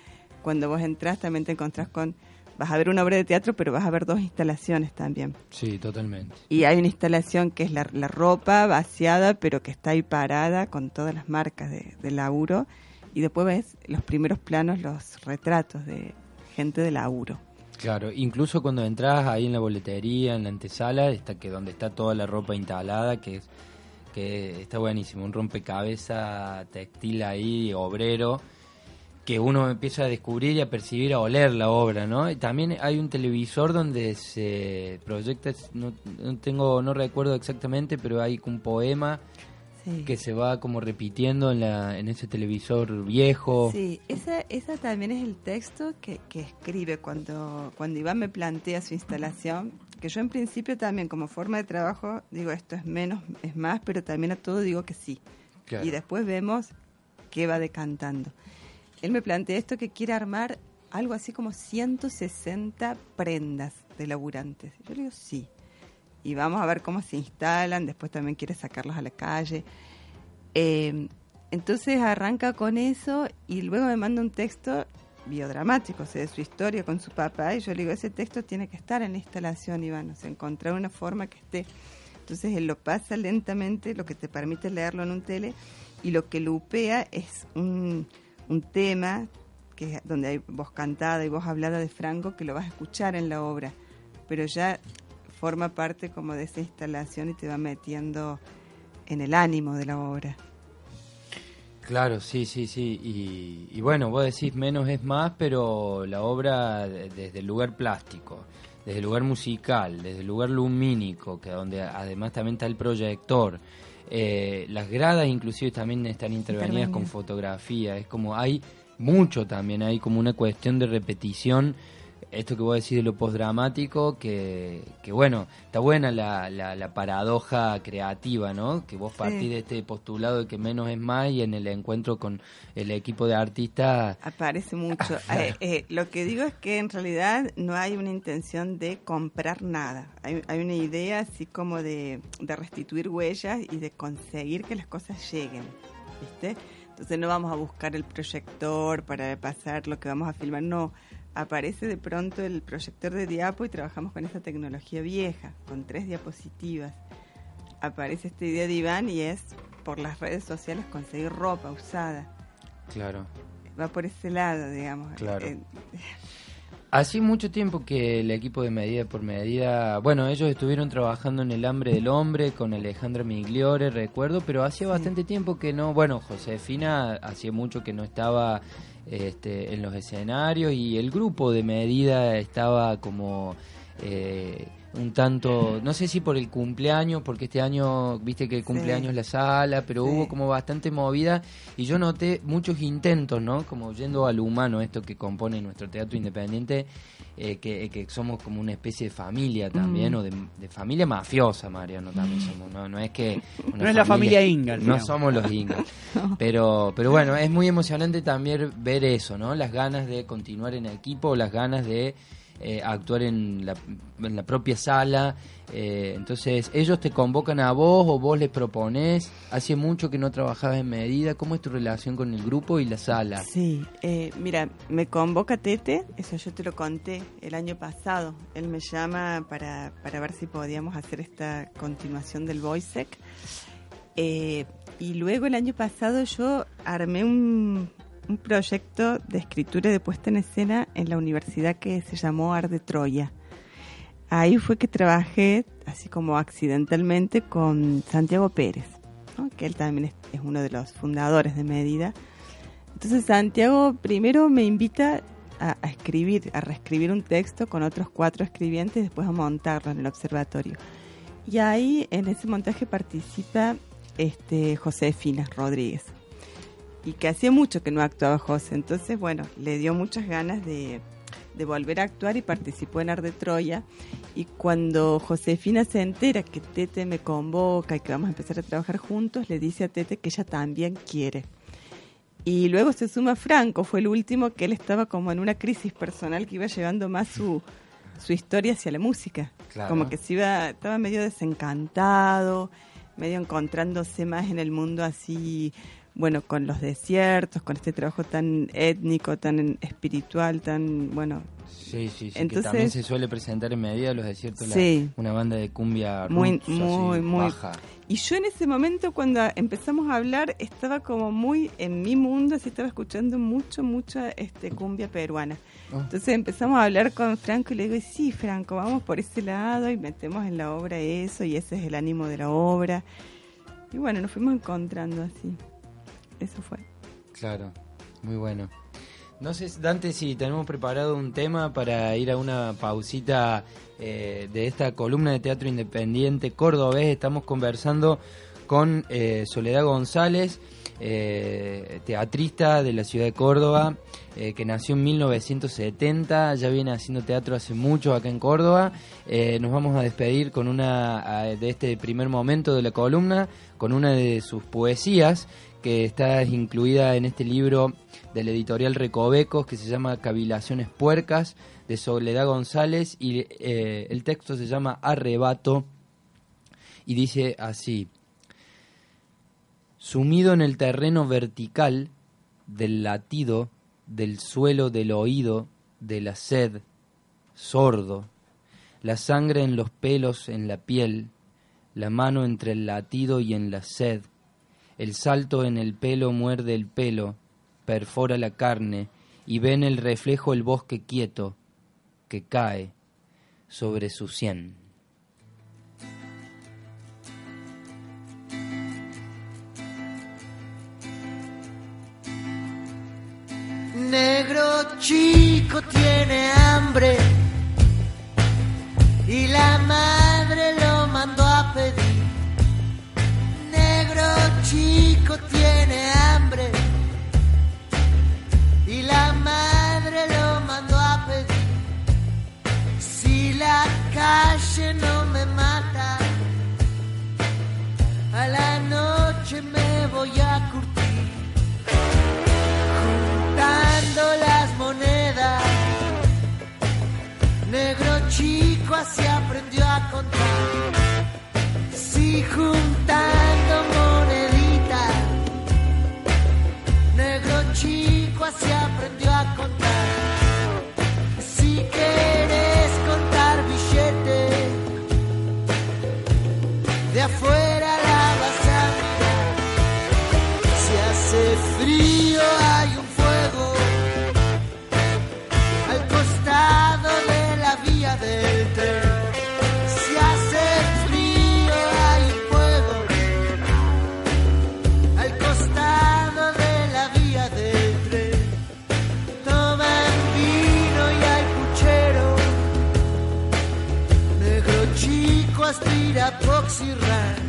cuando vos entras, también te encontrás con. Vas a ver una obra de teatro, pero vas a ver dos instalaciones también.
Sí, totalmente.
Y hay una instalación que es la, la ropa vaciada, pero que está ahí parada con todas las marcas de, de laburo. Y después ves los primeros planos, los retratos de gente de laburo.
Claro, incluso cuando entras ahí en la boletería, en la antesala, está que donde está toda la ropa instalada, que es que está buenísimo, un rompecabezas textil ahí, obrero, que uno empieza a descubrir y a percibir, a oler la obra, ¿no? Y también hay un televisor donde se proyecta, no, no tengo, no recuerdo exactamente, pero hay un poema
Sí.
que se va como repitiendo en, la, en ese televisor viejo.
Sí, esa, esa también es el texto que, que escribe cuando, cuando Iván me plantea su instalación, que yo en principio también como forma de trabajo digo esto es menos, es más, pero también a todo digo que sí.
Claro.
Y después vemos qué va decantando. Él me plantea esto que quiere armar algo así como 160 prendas de laburantes. Yo le digo sí. Y vamos a ver cómo se instalan, después también quiere sacarlos a la calle. Eh, entonces arranca con eso y luego me manda un texto biodramático, o sea, de su historia con su papá, y yo le digo, ese texto tiene que estar en la instalación, Iván, o sea, encontrar una forma que esté. Entonces él lo pasa lentamente, lo que te permite leerlo en un tele, y lo que lupea es un, un tema que donde hay voz cantada y voz hablada de Franco, que lo vas a escuchar en la obra, pero ya forma parte como de esa instalación y te va metiendo en el ánimo de la obra.
Claro, sí, sí, sí. Y, y bueno, vos decís menos es más, pero la obra de- desde el lugar plástico, desde el lugar musical, desde el lugar lumínico, que donde además también está el proyector. Eh, las gradas inclusive también están intervenidas con fotografía. Es como hay mucho también, hay como una cuestión de repetición esto que voy a decir de lo postdramático, que, que bueno, está buena la, la, la paradoja creativa, ¿no? Que vos partís
Sí.
de este postulado de que menos es más y en el encuentro con el equipo de artistas
Aparece mucho. Eh, eh, lo que digo es que en realidad no hay una intención de comprar nada. Hay, hay una idea así como de, de restituir huellas y de conseguir que las cosas lleguen. ¿Viste? Entonces no vamos a buscar el proyector para pasar lo que vamos a filmar. No. Aparece de pronto el proyector de diapo y trabajamos con esa tecnología vieja, con tres diapositivas. Aparece esta idea de Iván y es por las redes sociales conseguir ropa usada
Claro.
va por ese lado, digamos.
Claro.
Eh,
Hace mucho tiempo que el equipo de Medida por Medida, bueno, ellos estuvieron trabajando en El Hambre del Hombre con Alejandra Migliore, recuerdo, pero hacía bastante tiempo que no, bueno, Josefina hacía mucho que no estaba este, en los escenarios y el grupo de Medida estaba como eh, un tanto, no sé si por el cumpleaños, porque este año, viste que el cumpleaños es la sala, pero hubo como bastante movida y yo noté muchos intentos, ¿no? Como yendo al humano, esto que compone nuestro teatro independiente, eh, que, que somos como una especie de familia también,
Mm.
o de, de familia mafiosa, Mariano, también somos, ¿no? No es que...
No es la familia Ingalls,
No somos los Ingalls. Pero, pero bueno, es muy emocionante también ver eso, ¿no? Las ganas de continuar en equipo, las ganas de eh, actuar en la, en la propia sala. eh, entonces, ellos te convocan a vos o vos les proponés. Hace mucho que no trabajabas en medida. ¿Cómo es tu relación con el grupo y la sala?
Sí, eh, mira, me convoca Tete, eso yo te lo conté el año pasado. Él me llama para, para ver si podíamos hacer esta continuación del Voicec. Eh, y luego el año pasado yo armé un, un proyecto de escritura y de puesta en escena en la universidad que se llamó Ar de Troya. Ahí fue que trabajé, así como accidentalmente, con Santiago Pérez, que él también es, uno de los fundadores de Medida. Entonces Santiago primero me invita a, a escribir, a reescribir un texto con otros cuatro escribientes después a montarlo en el observatorio. Y ahí en ese montaje participa este Josefina Rodríguez. Y que hacía mucho que no actuaba José. Entonces, bueno, le dio muchas ganas de, de volver a actuar y participó en Ar de Troya. Y cuando Josefina se entera que Tete me convoca y que vamos a empezar a trabajar juntos, le dice a Tete que ella también quiere. Y luego se suma Franco, fue el último que él estaba como en una crisis personal que iba llevando más su, su historia hacia la música.
Claro.
Como que se iba, estaba medio desencantado, medio encontrándose más en el mundo así, bueno, con los desiertos, con este trabajo tan étnico, tan espiritual, tan, bueno,
Sí, sí, sí. que
Entonces-
también se suele presentar en medida los desiertos la- una banda de cumbia
muy,
así,
muy, muy.
baja.
Y yo en ese momento, cuando empezamos a hablar, estaba como muy en mi mundo, así estaba escuchando mucho, mucha este, cumbia peruana.
Oh.
Entonces empezamos a hablar con Franco y le digo, sí, Franco, vamos por ese lado y metemos en la obra eso y ese es el ánimo de la obra. Y bueno, nos fuimos encontrando así. Eso fue.
Claro, muy bueno. No sé, Dante, si tenemos preparado un tema para ir a una pausita eh, de esta columna de teatro independiente cordobés. Estamos conversando con eh, Soledad González, eh, teatrista de la ciudad de Córdoba, que nació en 1970, ya viene haciendo teatro hace mucho acá en Córdoba. Nos vamos a despedir con una de este primer momento de la columna, con una de sus poesías que está incluida en este libro del editorial Recovecos que se llama Cavilaciones Puercas de Soledad González y eh, el texto se llama Arrebato y dice así sumido en el terreno vertical del latido del suelo del oído de la sed sordo la sangre en los pelos en la piel la mano entre el latido y en la sed el salto en el pelo muerde el pelo, perfora la carne, y ve en el reflejo el bosque quieto que cae sobre su sien.
Negro chico tiene hambre y la madre lo mandó a pedir pájaro chico tiene hambre y la madre lo mandó a pedir. Si la calle no me mata, a la noche me voy a curtir juntando las monedas. Negro chico así aprendió a contar. Si juntar así aprendió a contar. Si quieres contar billetes, de afuera aspira Poxirran. Sube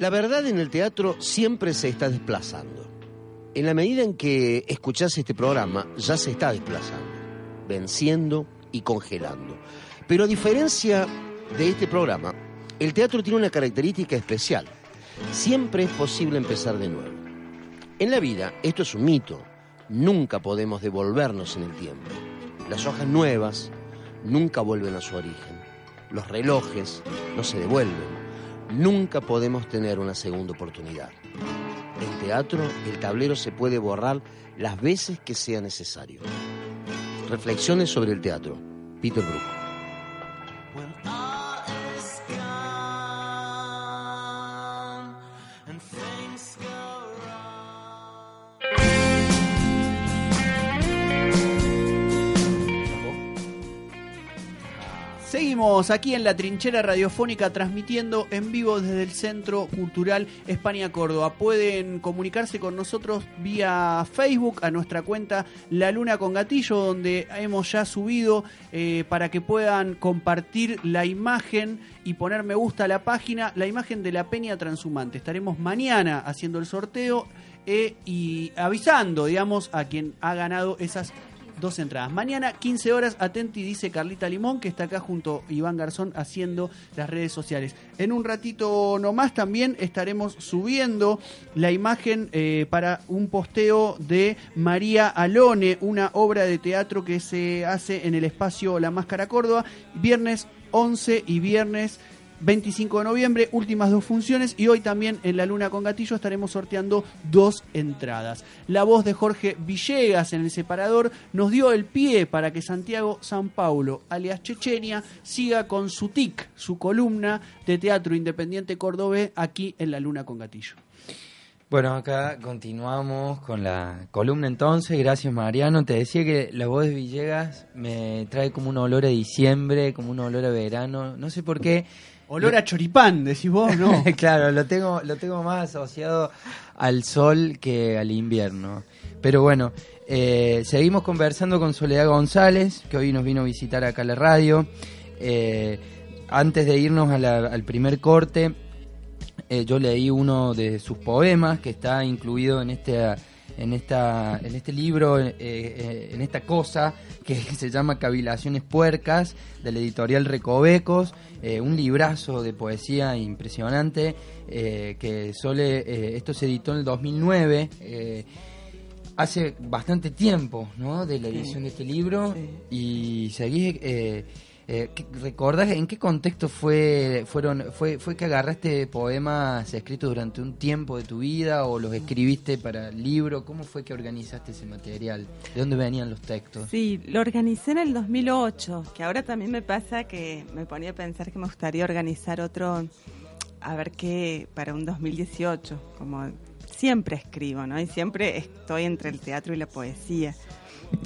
La verdad en el teatro siempre se está desplazando. En la medida en que escuchás este programa, ya se está desplazando, venciendo y congelando. Pero a diferencia de este programa, el teatro tiene una característica especial. Siempre es posible empezar de nuevo. En la vida, esto es un mito. Nunca podemos devolvernos en el tiempo. Las hojas nuevas nunca vuelven a su origen. Los relojes no se devuelven. Nunca podemos tener una segunda oportunidad. En teatro, el tablero se puede borrar las veces que sea necesario. Reflexiones sobre el teatro. Peter Brook.
Seguimos aquí en la trinchera radiofónica transmitiendo en vivo desde el Centro Cultural España Córdoba. Pueden comunicarse con nosotros vía Facebook a nuestra cuenta La Luna con Gatillo, donde hemos ya subido eh, para que puedan compartir la imagen y poner me gusta a la página, la imagen de la Peña Transhumante. Estaremos mañana haciendo el sorteo eh, y avisando, digamos, a quien ha ganado esas dos entradas. Mañana, 15 horas, atenti, dice Carlita Limón, que está acá junto a Iván Garzón haciendo las redes sociales. En un ratito nomás también estaremos subiendo la imagen eh, para un posteo de María Alone, una obra de teatro que se hace en el espacio La Máscara Córdoba, viernes 11 y viernes 25 de noviembre, últimas dos funciones y hoy también en La Luna con Gatillo estaremos sorteando dos entradas. La voz de Jorge Villegas en el separador nos dio el pie para que Santiago San Paulo, alias Chechenia, siga con su TIC, su columna de teatro independiente cordobés aquí en La Luna con Gatillo.
Bueno, acá continuamos con la columna entonces. Gracias, Mariano. Te decía que la voz de Villegas me trae como un olor a diciembre, como un olor a verano. No sé por qué.
Olor a choripán, decís vos, ¿no?
claro, lo tengo, lo tengo más asociado al sol que al invierno. Pero bueno, eh, seguimos conversando con Soledad González, que hoy nos vino a visitar acá a la radio. Eh, antes de irnos al primer corte, eh, yo leí uno de sus poemas que está incluido en este en esta en este libro eh, eh, en esta cosa que se llama Cavilaciones puercas del editorial Recovecos eh, un librazo de poesía impresionante que Sole esto se editó en el 2009 eh, hace bastante tiempo ¿no? de la edición de este libro y seguí eh, eh, ¿qué- ¿Recordás en qué contexto fue fueron fue fue que agarraste poemas escritos durante un tiempo de tu vida o los escribiste para el libro? ¿Cómo fue que organizaste ese material? ¿De dónde venían los textos?
Sí, lo organicé en el 2008, que ahora también me pasa que me ponía a pensar que me gustaría organizar otro, a ver qué, para un 2018, como siempre escribo, ¿no? Y siempre estoy entre el teatro y la poesía.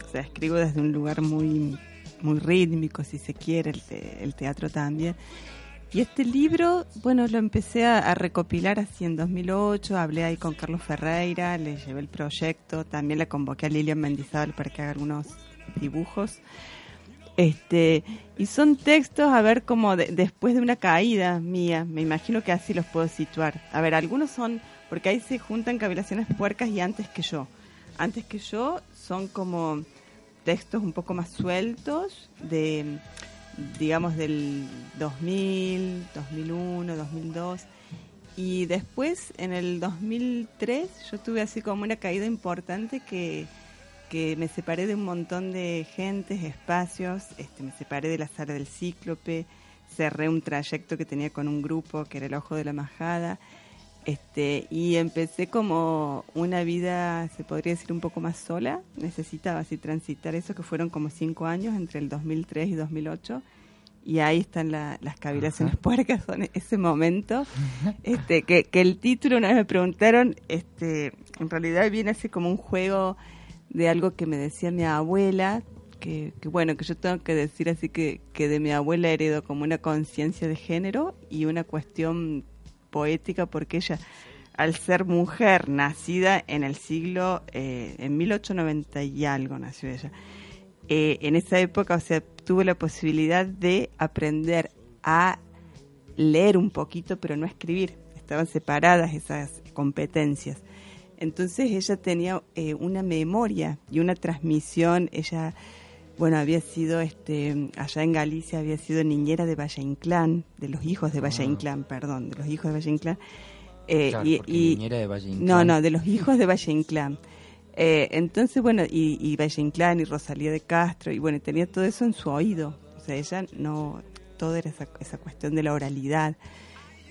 O sea, escribo desde un lugar muy, muy rítmico, si se quiere, el, te- el teatro también. Y este libro, bueno, lo empecé a, recopilar así en 2008, hablé ahí con Carlos Ferreira, le llevé el proyecto, también le convoqué a Lilian Mendizábal para que haga algunos dibujos. Este, y son textos, a ver, como de- después de una caída mía, me imagino que así los puedo situar. A ver, algunos son, porque ahí se juntan cavilaciones puercas y antes que yo. Antes que yo son como textos un poco más sueltos de, digamos, del 2000, 2001, 2002. Y después, en el 2003, yo tuve así como una caída importante que, que me separé de un montón de gentes, espacios, este, me separé de la sala del cíclope, cerré un trayecto que tenía con un grupo que era el Ojo de la Majada, este, y empecé como una vida, se podría decir, un poco más sola. Necesitaba así transitar eso, que fueron como cinco años entre el 2003 y 2008. Y ahí están la- las cavilaciones puercas, son ese momento. Este, que, que el título, una vez me preguntaron, este, en realidad viene así como un juego de algo que me decía mi abuela, que, que bueno, que yo tengo que decir así que, que de mi abuela heredó como una conciencia de género y una cuestión poética porque ella, al ser mujer nacida en el siglo, eh, en 1890 y algo nació ella, eh, en esa época, o sea, tuve la posibilidad de aprender a leer un poquito, pero no escribir. Estaban separadas esas competencias. Entonces ella tenía eh, una memoria y una transmisión. Ella, bueno, había sido, este, allá en Galicia, había sido niñera de Valle Inclán, de los hijos de Valle Inclán, perdón, de los hijos de Valle Inclán. Eh,
Claro,
y,
porque
y-
niñera de Valle Inclán.
No, no, de los hijos de Valle Inclán. Eh, entonces, bueno, y, y Valle Inclán y Rosalía de Castro, y bueno, tenía todo eso en su oído. O sea, ella no, todo era esa, esa cuestión de la oralidad.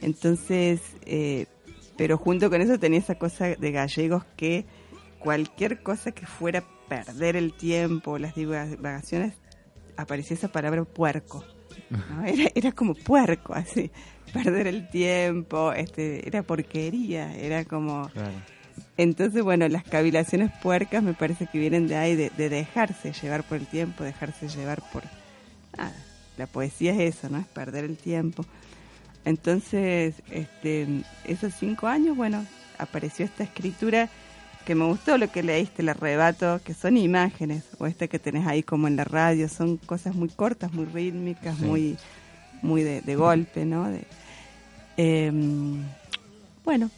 Entonces, eh, pero junto con eso tenía esa cosa de gallegos que cualquier cosa que fuera perder el tiempo, las divagaciones, aparecía esa palabra puerco. ¿no? Era, era como puerco, así, perder el tiempo, este, era porquería, era como... Entonces, bueno, las cavilaciones puercas me parece que vienen de ahí, de, de dejarse llevar por el tiempo, dejarse llevar por... Nada, la poesía es eso, ¿no? Es perder el tiempo. Entonces, este, esos cinco años, bueno, apareció esta escritura que me gustó lo que leíste, el arrebato, que son imágenes, o este que tenés ahí como en la radio, son cosas muy cortas, muy rítmicas,
Sí.
muy, muy de, de golpe, ¿no? De, em, bueno,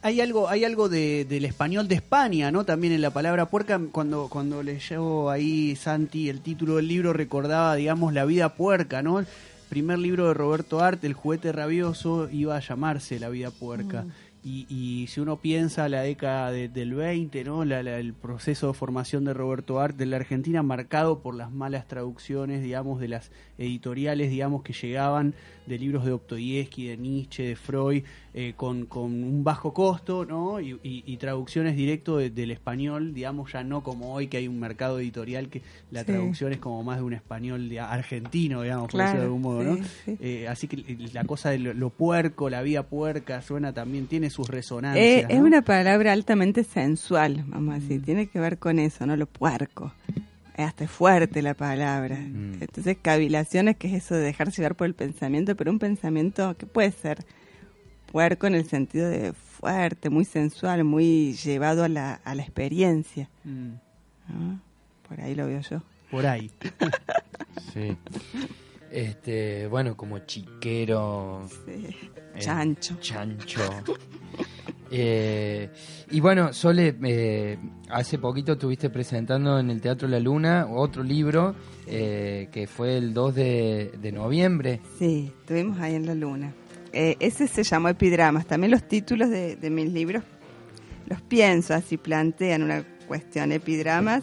Hay algo, hay algo de, del español de España, ¿no? También en la palabra puerca, cuando, cuando leyó ahí Santi el título del libro, recordaba, digamos, la vida puerca, ¿no? El primer libro de Roberto Arte, El juguete rabioso, iba a llamarse La vida puerca.
Mm.
Y, y si uno piensa la década de- del 20, ¿no? La- la- el proceso de formación de Roberto Arte en la Argentina marcado por las malas traducciones, digamos, de las editoriales, digamos, que llegaban de libros de Dostoyevsky, de Nietzsche, de Freud, eh, con, con un bajo costo, ¿no? Y, y- y traducciones directo de- del español, digamos, ya no como hoy que hay un mercado editorial que la
Sí.
traducción es como más de un español de- argentino, digamos, por decirlo de algún modo, ¿no?
sí.
Eh, así que la cosa de lo, lo puerco, la vida puerca, suena también, tiene sus
Eh,
resonancias.
Es
¿no?
una palabra altamente sensual, vamos a decir. Tiene que ver con eso, ¿no? Lo puerco. Es hasta fuerte la palabra.
Mm.
Entonces, cavilaciones, que es eso de dejarse llevar por el pensamiento, pero un pensamiento que puede ser puerco en el sentido de fuerte, muy sensual, muy llevado a la, a la experiencia.
Mm,
¿no? Por ahí lo veo yo.
por ahí.
Sí. Este, bueno, como chiquero.
Sí.
eh,
Chancho.
Chancho. Eh, y bueno, Sole, eh, hace poquito estuviste presentando en el Teatro La Luna otro libro eh, que fue el 2 de, noviembre.
Sí, estuvimos ahí en la luna. Ese se llamó Epidramas. También los títulos de, de mis libros los pienso así, plantean una cuestión, epidramas,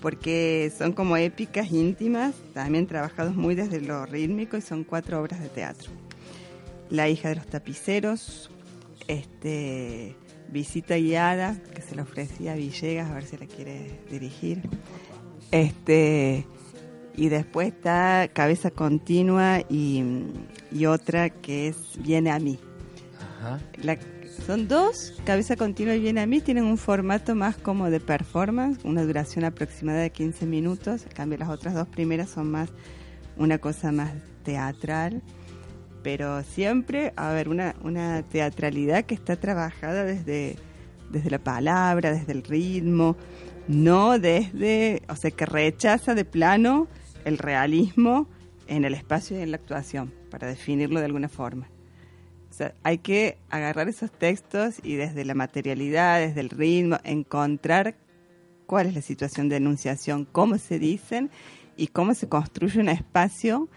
porque son como épicas íntimas, también trabajados muy desde lo rítmico y son cuatro obras de teatro. La hija de los tapiceros, este, Visita guiada, que se le ofrecía a Villegas, a ver si la quiere dirigir. Este, y después está Cabeza Continua y, y otra que es Viene a mí.
Ajá.
La- son dos, Cabeza Continua y Viene a mí, tienen un formato más como de performance, una duración aproximada de 15 minutos, en cambio las otras dos primeras son más una cosa más teatral, pero siempre, a ver, una, una teatralidad que está trabajada desde, desde la palabra, desde el ritmo, no desde, o sea, que rechaza de plano el realismo en el espacio y en la actuación, para definirlo de alguna forma. O sea, hay que agarrar esos textos y desde la materialidad, desde el ritmo, encontrar cuál es la situación de enunciación, cómo se dicen y cómo se construye un espacio.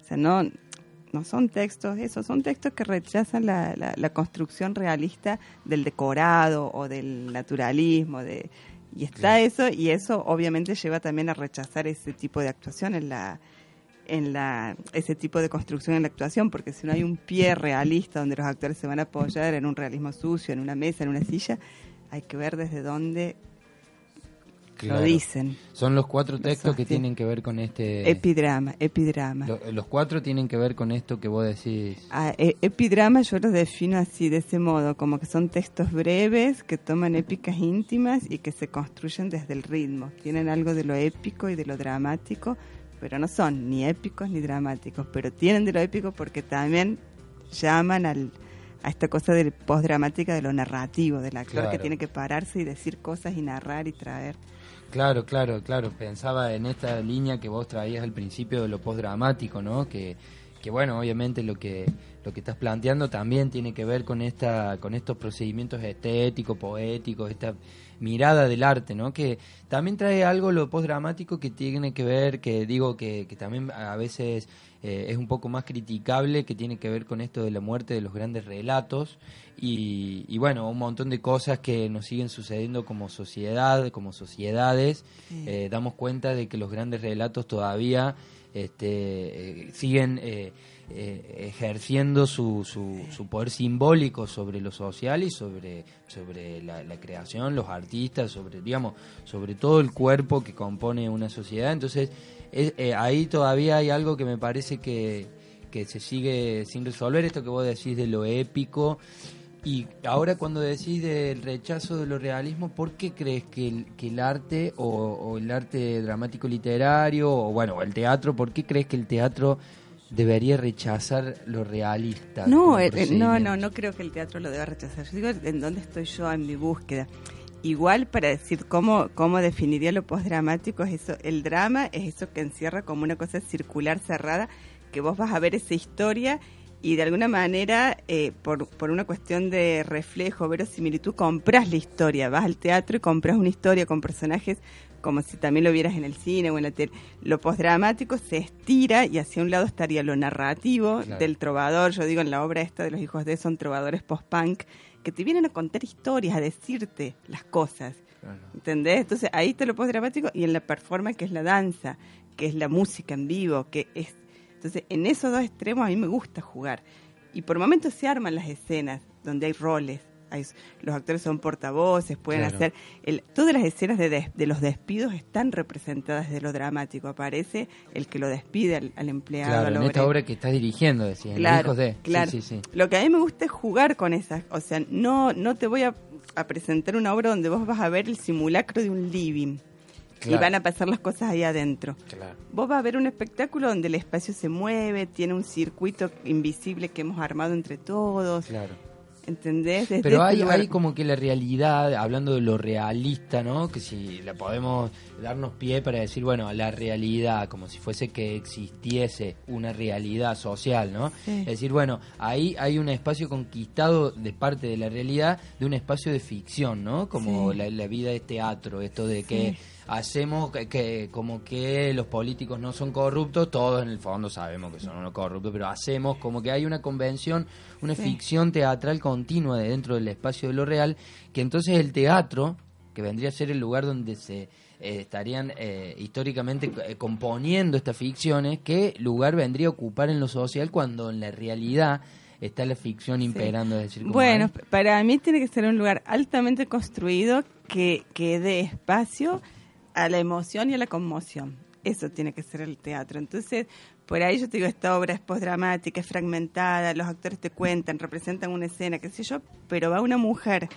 O sea, no, no son textos, eso, son textos que rechazan la, la- la construcción realista del decorado o del naturalismo. De, y está eso, y eso obviamente lleva también a rechazar ese tipo de actuación en la en la ese tipo de construcción en la actuación, porque si no hay un pie realista donde los actores se van a apoyar en un realismo sucio, en una mesa, en una silla, hay que ver desde dónde
Claro.
lo dicen.
Son los cuatro textos que tienen que ver con este...
Epidrama, epidrama.
Lo- los cuatro tienen que ver con esto que vos decís.
Ah, e- epidrama yo los defino así, de ese modo, como que son textos breves que toman épicas íntimas y que se construyen desde el ritmo. Tienen algo de lo épico y de lo dramático, pero no son ni épicos ni dramáticos, pero tienen de lo épico porque también llaman al, a esta cosa del postdramática de lo narrativo, del actor que
Claro.
tiene que pararse y decir cosas y narrar y traer.
Claro, claro, claro. Pensaba en esta línea que vos traías al principio de lo postdramático, ¿no? Que, que bueno, obviamente lo que lo que estás planteando también tiene que ver con esta con estos procedimientos estéticos, poéticos, esta mirada del arte, ¿no? Que también trae algo lo postdramático que tiene que ver, que digo que, que también a veces eh, es un poco más criticable, que tiene que ver con esto de la muerte de los grandes relatos y, y bueno, un montón de cosas que nos siguen sucediendo como sociedad, como sociedades.
Sí.
Eh, damos cuenta de que los grandes relatos todavía este, eh, siguen eh, ejerciendo su, su, su poder simbólico sobre lo social y sobre, sobre la, creación, los artistas, sobre, digamos, sobre todo el cuerpo que compone una sociedad. Entonces, es- eh, ahí todavía hay algo que me parece que, que se sigue sin resolver, esto que vos decís de lo épico. Y ahora cuando decís del rechazo de lo realismo, ¿por qué crees que el, que el arte o, o el arte dramático literario o bueno, el teatro, ¿por qué crees que el teatro debería rechazar lo realista?
No, eh, eh, no, no, no creo que el teatro lo deba rechazar. Yo digo en dónde estoy yo en mi búsqueda. Igual para decir cómo, cómo definiría lo postdramático es eso, el drama es eso que encierra como una cosa circular cerrada, que vos vas a ver esa historia y de alguna manera, eh, por, por una cuestión de reflejo, verosimilitud, compras la historia, vas al teatro y compras una historia con personajes como si también lo vieras en el cine o en la tele. Lo postdramático se estira y hacia un lado estaría lo narrativo
Claro.
del trovador. Yo digo, en la obra esta de los hijos de son trovadores post-punk que te vienen a contar historias, a decirte las cosas.
Claro.
¿Entendés? Entonces ahí está lo postdramático y en la performance que es la danza, que es la música en vivo, que es Entonces, en esos dos extremos a mí me gusta jugar. Y por momentos se arman las escenas donde hay roles. Hay- los actores son portavoces, pueden
Claro.
hacer... El, todas las escenas de, des- de los despidos están representadas desde lo dramático. Aparece el que lo despide al, al empleado.
Claro,
al
en esta obra que estás dirigiendo, decías, en
Claro,
Hijos de.
Claro.
Sí, sí,
Lo que a mí me gusta es jugar con esas. O sea, no, no te voy a, a presentar una obra donde vos vas a ver el simulacro de un living. Y van a pasar las cosas ahí adentro.
Claro.
Vos vas a ver un espectáculo donde el espacio se mueve, tiene un circuito invisible que hemos armado entre todos.
Claro.
¿Entendés? Desde
Pero
ese
hay, hay como que la realidad, hablando de lo realista, ¿no? Que si la podemos darnos pie para decir, bueno, la realidad, como si fuese que existiese una realidad social, ¿no?
Sí.
Es decir, bueno, ahí hay un espacio conquistado de parte de la realidad de un espacio de ficción, ¿no? Como
Sí.
la, la vida es teatro, esto de que
Sí.
Hacemos que, que como que los políticos no son corruptos, todos en el fondo sabemos que son unos corruptos, pero hacemos como que hay una convención, una
Sí.
ficción teatral continua de dentro del espacio de lo real, que entonces el teatro, que vendría a ser el lugar donde se eh, estarían eh, históricamente eh, componiendo estas ficciones, ¿qué lugar vendría a ocupar en lo social cuando en la realidad está la ficción imperando? Es decir,
Bueno,
hay-
para mí tiene que ser un lugar altamente construido que, que dé espacio a la emoción y a la conmoción. Eso tiene que ser el teatro. Entonces, por ahí yo te digo, esta obra es postdramática, es fragmentada, los actores te cuentan, representan una escena, qué sé yo, pero va una mujer.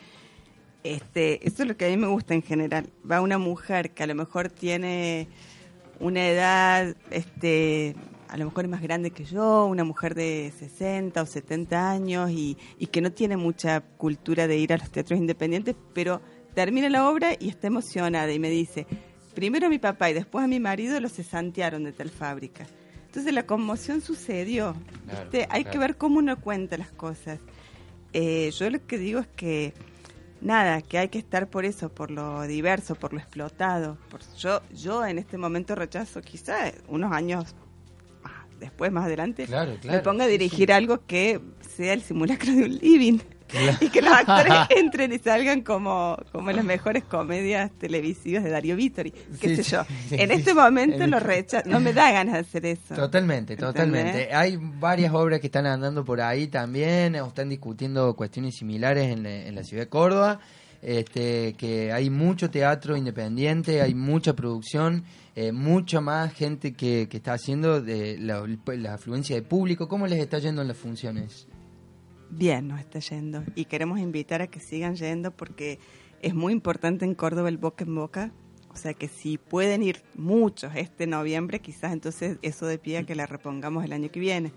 Este, eso es lo que a mí me gusta en general. Va una mujer que a lo mejor tiene una edad, este, a lo mejor es más grande que yo, una mujer de 60 o 70 años y, y que no tiene mucha cultura de ir a los teatros independientes, pero termina la obra y está emocionada y me dice, primero a mi papá y después a mi marido los cesantearon de tal fábrica. Entonces la conmoción sucedió.
Claro.
Hay que ver cómo uno cuenta las cosas. Eh, yo lo que digo es que nada, que hay que estar por eso, por lo diverso, por lo explotado. Por, yo, yo en este momento rechazo quizá unos años después, más adelante,
Claro,
me ponga a
sí,
dirigir algo que sea el simulacro de un living. Y que los actores entren y salgan como, como en las mejores comedias televisivas de Darío Vittori, qué
Sí,
sé yo.
sí,
en
sí.
este momento
En
lo
este-
rechazo, no me da ganas de hacer eso.
Totalmente,
¿Entendés?
totalmente. Hay varias obras que están andando por ahí también, o están discutiendo cuestiones similares en, la- en la ciudad de Córdoba. Este, que hay mucho teatro independiente, hay mucha producción, eh, mucha más gente que, que está haciendo de la, la afluencia de público. ¿Cómo les está yendo en las funciones?
Bien nos está yendo y queremos invitar a que sigan yendo porque es muy importante en Córdoba el boca en boca. O sea que si pueden ir muchos este noviembre, quizás entonces eso de pie a que la repongamos el año que viene.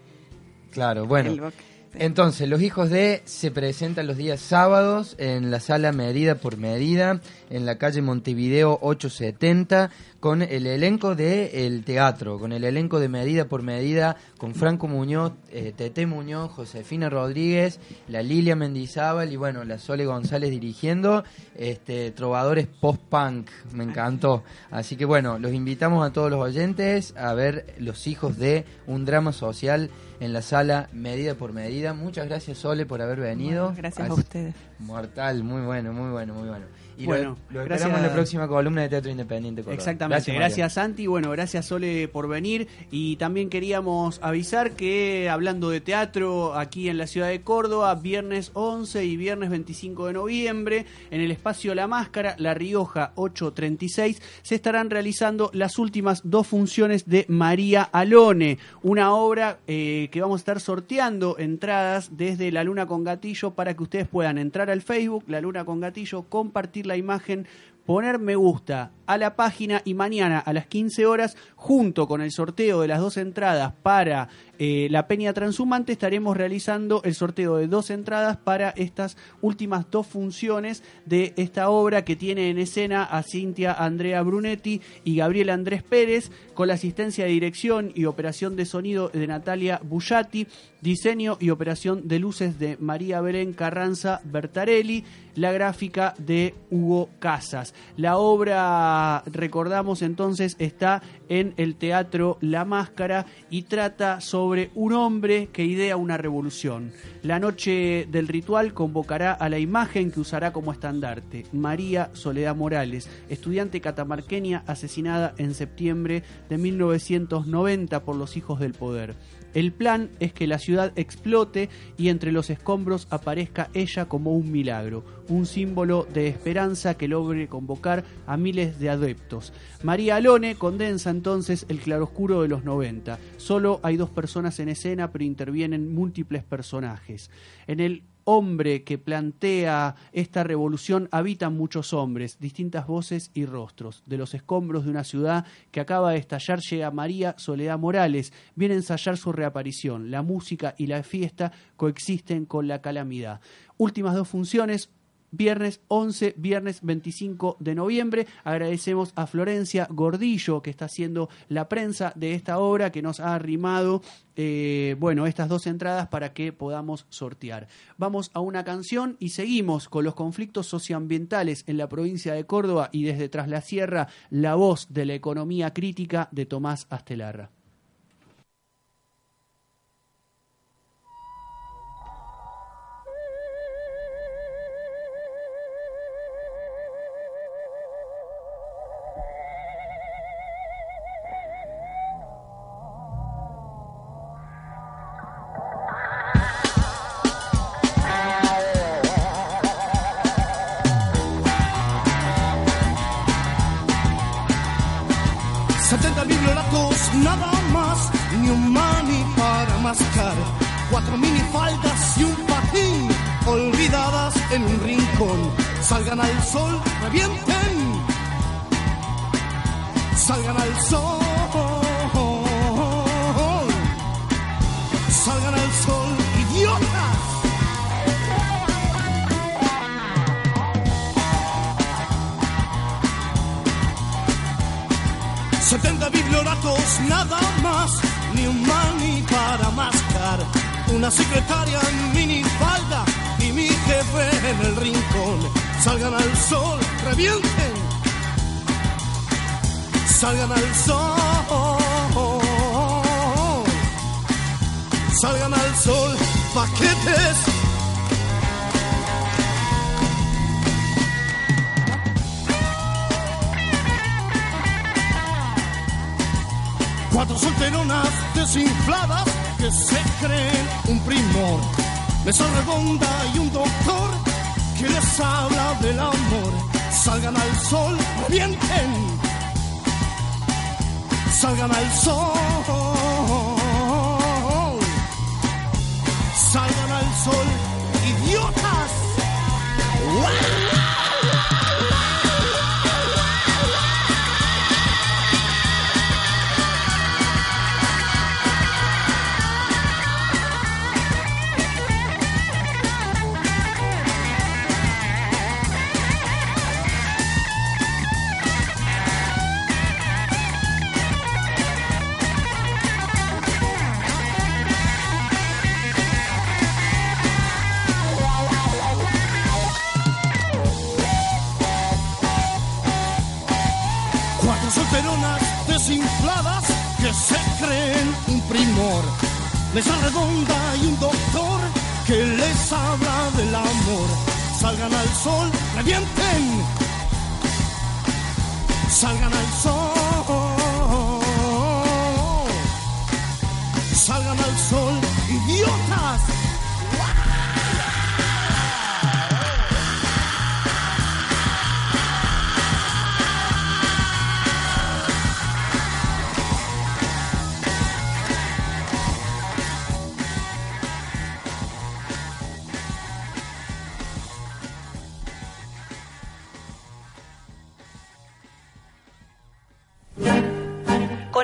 Claro, bueno.
El boca-
Entonces, Los Hijos de se presentan los días sábados en la sala Medida por Medida, en la calle Montevideo 870, con el elenco de El Teatro, con el elenco de Medida por Medida, con Franco Muñoz, eh, Tete Muñoz, Josefina Rodríguez, la Lilia Mendizábal y bueno, la Sole González dirigiendo, este, trovadores post-punk, me encantó. Así que bueno, los invitamos a todos los oyentes a ver Los Hijos de un drama social en la sala Medida por Medida. Muchas gracias Sole por haber venido.
Bueno, gracias a ustedes.
Mortal, muy bueno, muy bueno, muy bueno. Y lo-
Bueno,
lo,
gracias.
esperamos en la próxima columna de Teatro Independiente. Córdoba.
Exactamente, gracias, Santi, bueno, gracias Sole por venir y también queríamos avisar que hablando de teatro aquí en la ciudad de Córdoba, viernes 11 y viernes 25 de noviembre, en el espacio La Máscara, La Rioja 836, se estarán realizando las últimas dos funciones de María Alone, una obra eh, que vamos a estar sorteando entradas desde La Luna con Gatillo para que ustedes puedan entrar al Facebook, La Luna con Gatillo, compartir la imagen poner me gusta a la página y mañana a las 15 horas, junto con el sorteo de las dos entradas para eh, la Peña Transhumante, estaremos realizando el sorteo de dos entradas para estas últimas dos funciones de esta obra que tiene en escena a Cintia Andrea Brunetti y Gabriel Andrés Pérez, con la asistencia de dirección y operación de sonido de Natalia Bullati, diseño y operación de luces de María Belén Carranza Bertarelli, la gráfica de Hugo Casas. La obra, recordamos entonces, está en el teatro La Máscara y trata sobre un hombre que idea una revolución. La noche del ritual convocará a la imagen que usará como estandarte, María Soledad Morales, estudiante catamarqueña asesinada en septiembre de 1990 por los hijos del poder. El plan es que la ciudad explote y entre los escombros aparezca ella como un milagro, un símbolo de esperanza que logre convocar a miles de adeptos. María Alone condensa entonces el claroscuro de los 90. Solo hay dos personas en escena, pero intervienen múltiples personajes. En el hombre que plantea esta revolución habitan muchos hombres, distintas voces y rostros. De los escombros de una ciudad que acaba de estallar llega María Soledad Morales. Viene a ensayar su reaparición. La música y la fiesta coexisten con la calamidad. Últimas dos funciones, viernes 11, viernes 25 de noviembre. Agradecemos a Florencia Gordillo, que está haciendo la prensa de esta obra, que nos ha arrimado, eh, bueno, estas dos entradas para que podamos sortear. Vamos a una canción y seguimos con los conflictos socioambientales en la provincia de Córdoba y desde Tras la Sierra, la voz de la economía crítica de Tomás Astelarra.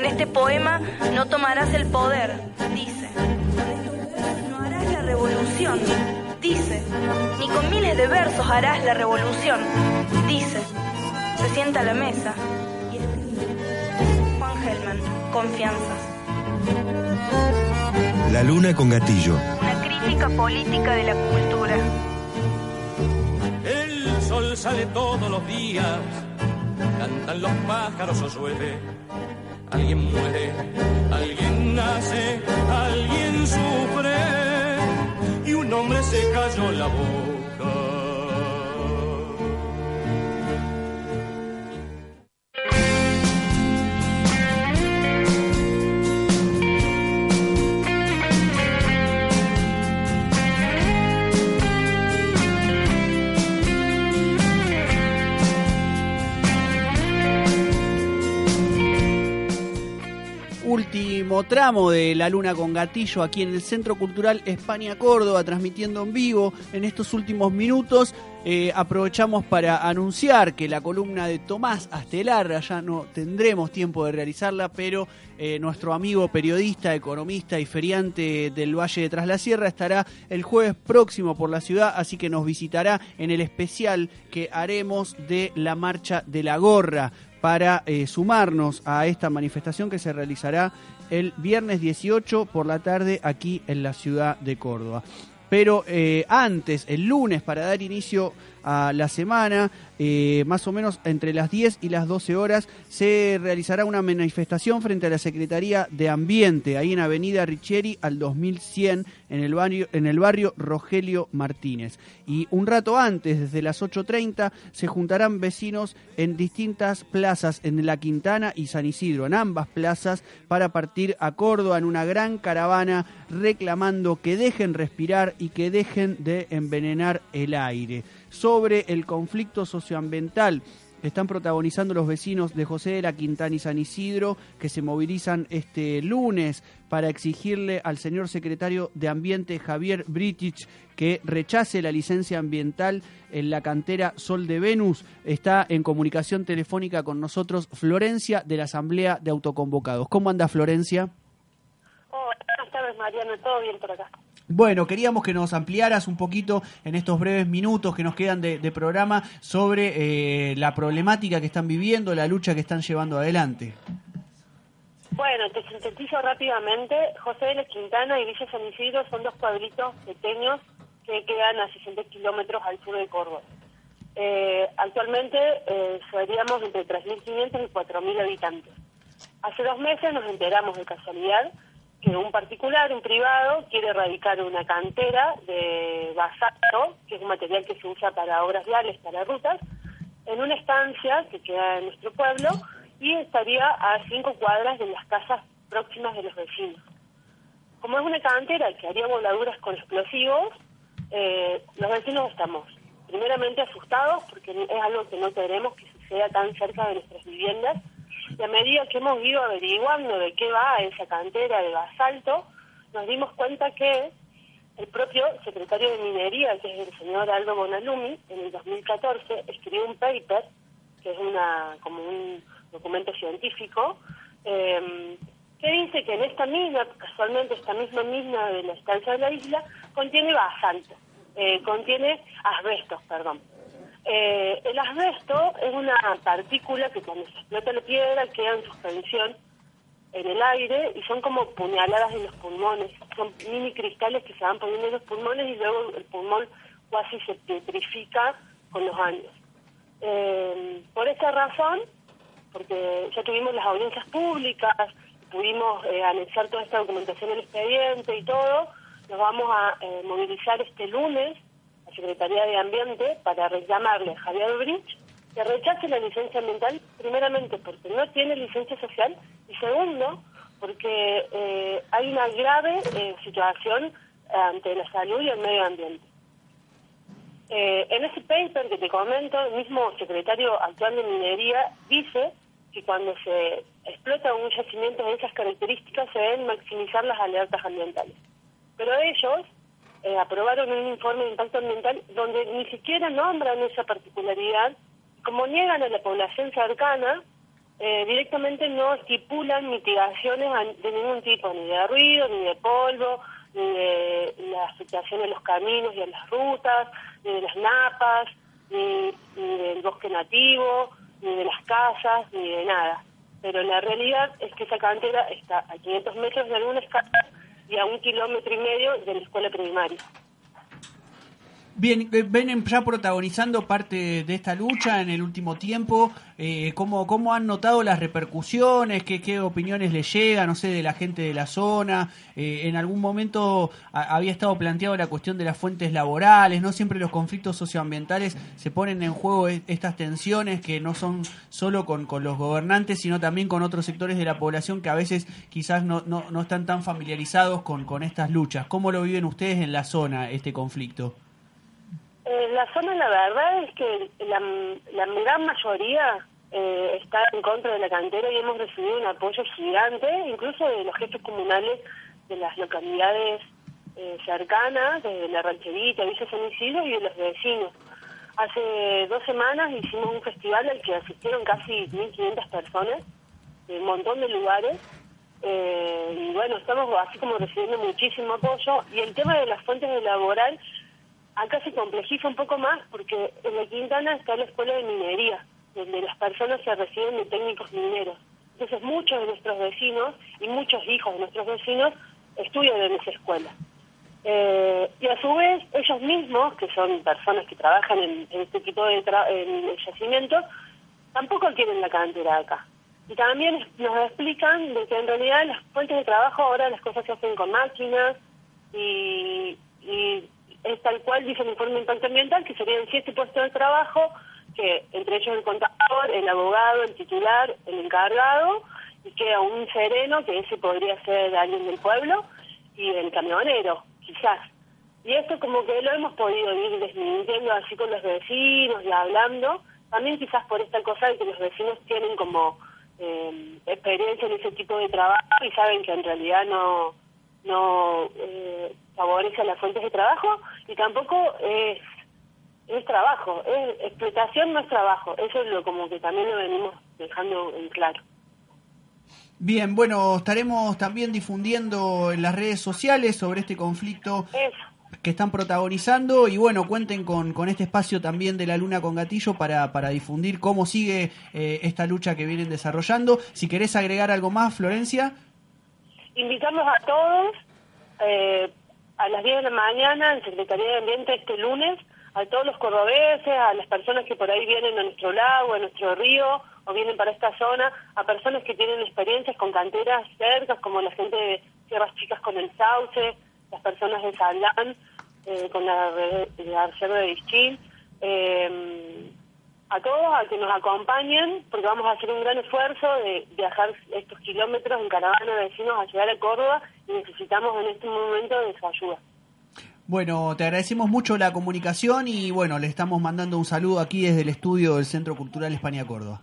Con este poema no tomarás el poder, dice. No harás la revolución, dice. Ni con miles de versos harás la revolución, dice. Se sienta a la mesa y escribe. Juan Gelman, confianzas.
La luna con gatillo.
Una crítica política de la cultura.
El sol
sol sale todos los días, cantan los pájaros o llueve. Alguien muere, alguien nace, alguien sufre y un hombre se cayó la boca.
Último tramo de La Luna con Gatillo aquí en el Centro Cultural España Córdoba, transmitiendo en vivo en estos últimos minutos. Eh, aprovechamos para anunciar que la columna de Tomás Astelarra ya no tendremos tiempo de realizarla, pero eh, nuestro amigo periodista, economista y feriante del Valle de Tras la Sierra estará el jueves próximo por la ciudad, así que nos visitará en el especial que haremos de la Marcha de la Gorra para eh, sumarnos a esta manifestación que se realizará el viernes 18 por la tarde aquí en la ciudad de Córdoba. Pero eh, antes, el lunes, para dar inicio a la semana, eh, más o menos entre las 10 y las 12 horas, se realizará una manifestación frente a la Secretaría de Ambiente, ahí en Avenida Richieri al 2100, en el barrio, en el barrio Rogelio Martínez. Y un rato antes, desde las 8.30, se juntarán vecinos en distintas plazas, en La Quintana y San Isidro, en ambas plazas, para partir a Córdoba en una gran caravana reclamando que dejen respirar y que dejen de envenenar el aire sobre el conflicto socioambiental están protagonizando los vecinos de José de la Quintana y San Isidro, que se movilizan este lunes para exigirle al señor secretario de Ambiente Javier Britich que rechace la licencia ambiental en la cantera Sol de Venus. Está en comunicación telefónica con nosotros Florencia de la Asamblea de Autoconvocados. ¿Cómo anda Florencia?
Hola, buenas tardes Mariano, todo bien por acá.
Bueno, queríamos que nos ampliaras un poquito en estos breves minutos que nos quedan de, de programa sobre eh, la problemática que están viviendo, la lucha que están llevando adelante.
Bueno, te sintetizo rápidamente. José de la Quintana y Villa San Isidro son dos pueblitos pequeños que quedan a 60 kilómetros al sur de Córdoba. Eh, actualmente eh, seríamos entre 3.500 y 4.000 habitantes. Hace dos meses nos enteramos de casualidad que un particular, un privado, quiere erradicar una cantera de basalto, que es un material que se usa para obras viales, para rutas, en una estancia que queda en nuestro pueblo y estaría a cinco cuadras de las casas próximas de los vecinos. Como es una cantera que haría voladuras con explosivos, eh, los vecinos estamos primeramente asustados porque es algo que no queremos que suceda tan cerca de nuestras viviendas y a medida que hemos ido averiguando de qué va esa cantera de basalto, nos dimos cuenta que el propio secretario de Minería, que es el señor Aldo Bonalumi, en el 2014 escribió un paper, que es una como un documento científico, eh, que dice que en esta mina, casualmente esta misma mina de la estancia de la isla, contiene basalto, eh, contiene asbestos, perdón. Eh, el asbesto es una partícula que cuando se explota la piedra queda en suspensión en el aire y son como puñaladas en los pulmones. Son mini cristales que se van poniendo en los pulmones y luego el pulmón casi se petrifica con los años. Eh, por esa razón, porque ya tuvimos las audiencias públicas, pudimos eh, anexar toda esta documentación en el expediente y todo, nos vamos a eh, movilizar este lunes Secretaría de Ambiente para reclamarle a Javier Bridge que rechace la licencia ambiental, primeramente porque no tiene licencia social y segundo porque eh, hay una grave eh, situación ante la salud y el medio ambiente. Eh, en ese paper que te comento, el mismo secretario actual de Minería dice que cuando se explota un yacimiento de esas características se deben maximizar las alertas ambientales. Pero ellos eh, aprobaron un informe de impacto ambiental donde ni siquiera nombran esa particularidad, como niegan a la población cercana, eh, directamente no estipulan mitigaciones de ningún tipo, ni de ruido, ni de polvo, ni de la afectación de los caminos y a las rutas, ni de las napas, ni, ni del bosque nativo, ni de las casas, ni de nada. Pero la realidad es que esa cantera está a 500 metros de algunas casas a un kilómetro y medio de la escuela primaria.
Bien, eh, vienen ya protagonizando parte de esta lucha en el último tiempo. Eh, ¿cómo, ¿Cómo han notado las repercusiones? ¿Qué, qué opiniones les llegan, no sé, de la gente de la zona? Eh, en algún momento había estado planteado la cuestión de las fuentes laborales, ¿no? Siempre los conflictos socioambientales se ponen en juego e- estas tensiones que no son solo con, con los gobernantes, sino también con otros sectores de la población que a veces quizás no, no, no están tan familiarizados con, con estas luchas. ¿Cómo lo viven ustedes en la zona, este conflicto?
Eh, la zona, la verdad es que la, gran mayoría eh, está en contra de la cantera y hemos recibido un apoyo gigante, incluso de los jefes comunales de las localidades eh, cercanas, de la rancherita, Villa San Isidro y de los vecinos. Hace dos semanas hicimos un festival al que asistieron casi 1.500 personas de un montón de lugares. Eh, y bueno, estamos así como recibiendo muchísimo apoyo. Y el tema de las fuentes de laboral acá se complejiza un poco más porque en la Quintana está la escuela de minería, donde las personas se reciben de técnicos mineros. Entonces muchos de nuestros vecinos y muchos hijos de nuestros vecinos estudian en esa escuela. Eh, y a su vez, ellos mismos, que son personas que trabajan en, este tipo de tra- en el yacimiento, tampoco quieren la cantera acá. Y también nos explican de que en realidad las fuentes de trabajo ahora las cosas se hacen con máquinas y, y es tal cual dice el informe de impacto ambiental que serían siete puestos de trabajo que entre ellos el contador, el abogado, el titular, el encargado y queda un sereno que ese podría ser alguien del pueblo y el camionero, quizás. Y esto como que lo hemos podido ir desmintiendo así con los vecinos y hablando, también quizás por esta cosa de que los vecinos tienen como eh, experiencia en ese tipo de trabajo y saben que en realidad no no eh, favorece las fuentes de trabajo y tampoco es es trabajo, es explotación no es trabajo, eso es lo como que también lo venimos dejando en claro.
Bien, bueno, estaremos también difundiendo en las redes sociales sobre este conflicto que están protagonizando y bueno, cuenten con, con este espacio también de la Luna con Gatillo para, para difundir cómo sigue eh, esta lucha que vienen desarrollando. Si querés agregar algo más, Florencia.
Invitamos a todos eh, a las 10 de la mañana en Secretaría de Ambiente este lunes, a todos los cordobeses, a las personas que por ahí vienen a nuestro lago, a nuestro río o vienen para esta zona, a personas que tienen experiencias con canteras cercas, como la gente de Sierras Chicas con el Sauce, las personas de Salán, eh, con la, la reserva de Vichín, eh, a todos a que nos acompañen, porque vamos a hacer un gran esfuerzo de viajar estos kilómetros en caravana de vecinos a llegar a Córdoba y necesitamos en este momento de su ayuda.
Bueno, te agradecemos mucho la comunicación y bueno, le estamos mandando un saludo aquí desde el estudio del Centro Cultural España Córdoba.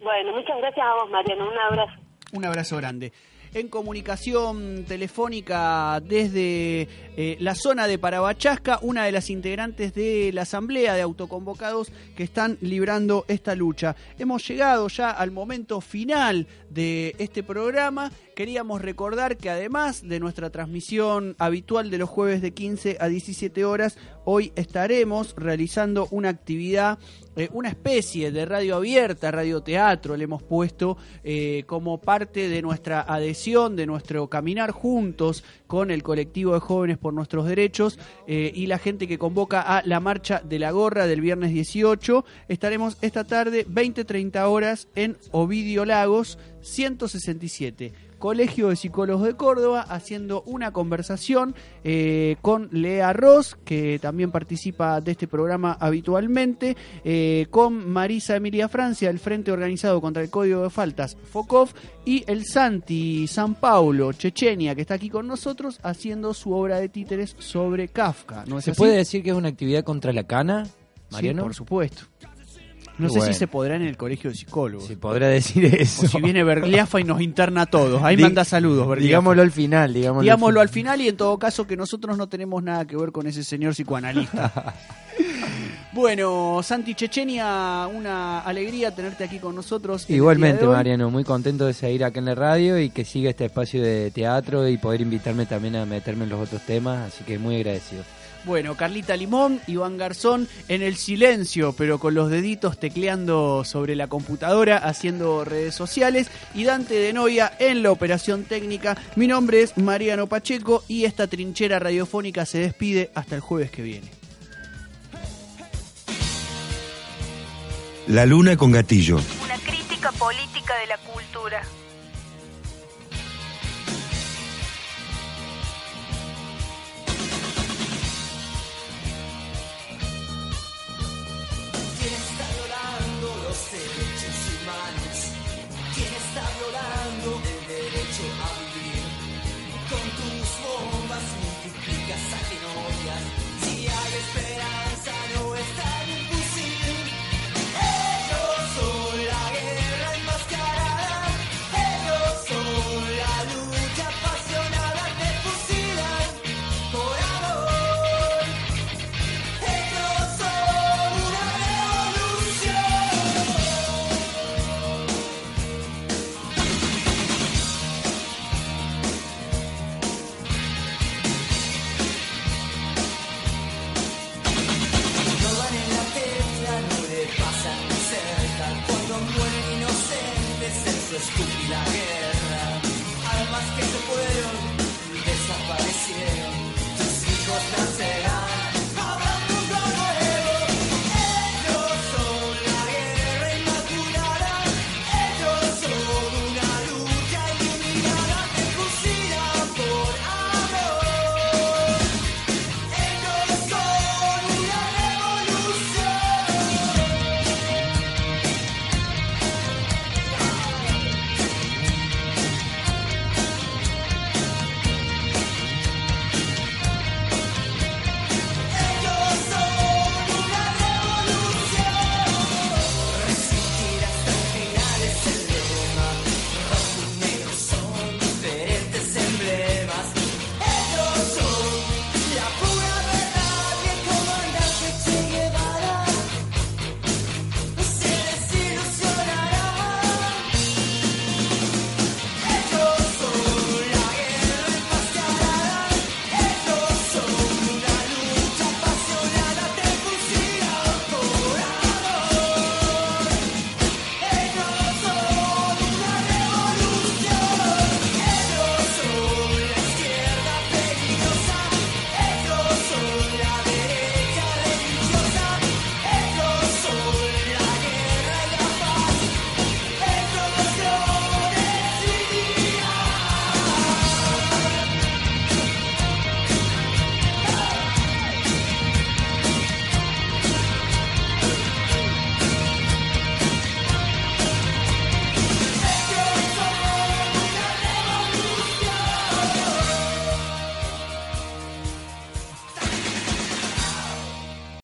Bueno, muchas gracias a vos, Mariano. Un abrazo.
Un abrazo grande. En comunicación telefónica desde eh, la zona de Parabachasca, una de las integrantes de la Asamblea de Autoconvocados que están librando esta lucha. Hemos llegado ya al momento final de este programa. Queríamos recordar que además de nuestra transmisión habitual de los jueves de 15 a 17 horas, hoy estaremos realizando una actividad, eh, una especie de radio abierta, radioteatro, le hemos puesto eh, como parte de nuestra adhesión, de nuestro caminar juntos con el colectivo de jóvenes por nuestros derechos eh, y la gente que convoca a la marcha de la gorra del viernes 18. Estaremos esta tarde 20-30 horas en Ovidio Lagos 167. Colegio de Psicólogos de Córdoba, haciendo una conversación eh, con Lea Ross, que también participa de este programa habitualmente, eh, con Marisa Emilia Francia, el Frente Organizado contra el Código de Faltas, FOCOF, y el Santi San Paulo, Chechenia, que está aquí con nosotros, haciendo su obra de títeres sobre Kafka. ¿no es
¿Se
así?
puede decir que es una actividad contra la cana, Mariano?
Sí, por supuesto. No sé
bueno.
si se podrá en el colegio de psicólogos.
Se podrá decir eso.
O si viene Bergliafa y nos interna a todos. Ahí
Di-
manda saludos, Bergliafa.
Digámoslo al final, digámoslo,
Digámoslo
al
al final y en todo caso que nosotros no tenemos nada que ver con ese señor psicoanalista. bueno, Santi Chechenia, una alegría tenerte aquí con nosotros.
Igualmente. Mariano, muy contento de seguir acá en la radio y que siga este espacio de teatro y poder invitarme también a meterme en los otros temas, así que muy agradecido.
Bueno, Carlita Limón, Iván Garzón en el silencio, pero con los deditos tecleando sobre la computadora, haciendo redes sociales, y Dante de Noia en la operación técnica. Mi nombre es Mariano Pacheco y esta trinchera radiofónica se despide hasta el jueves que viene.
La luna con gatillo.
Una crítica política de la cultura.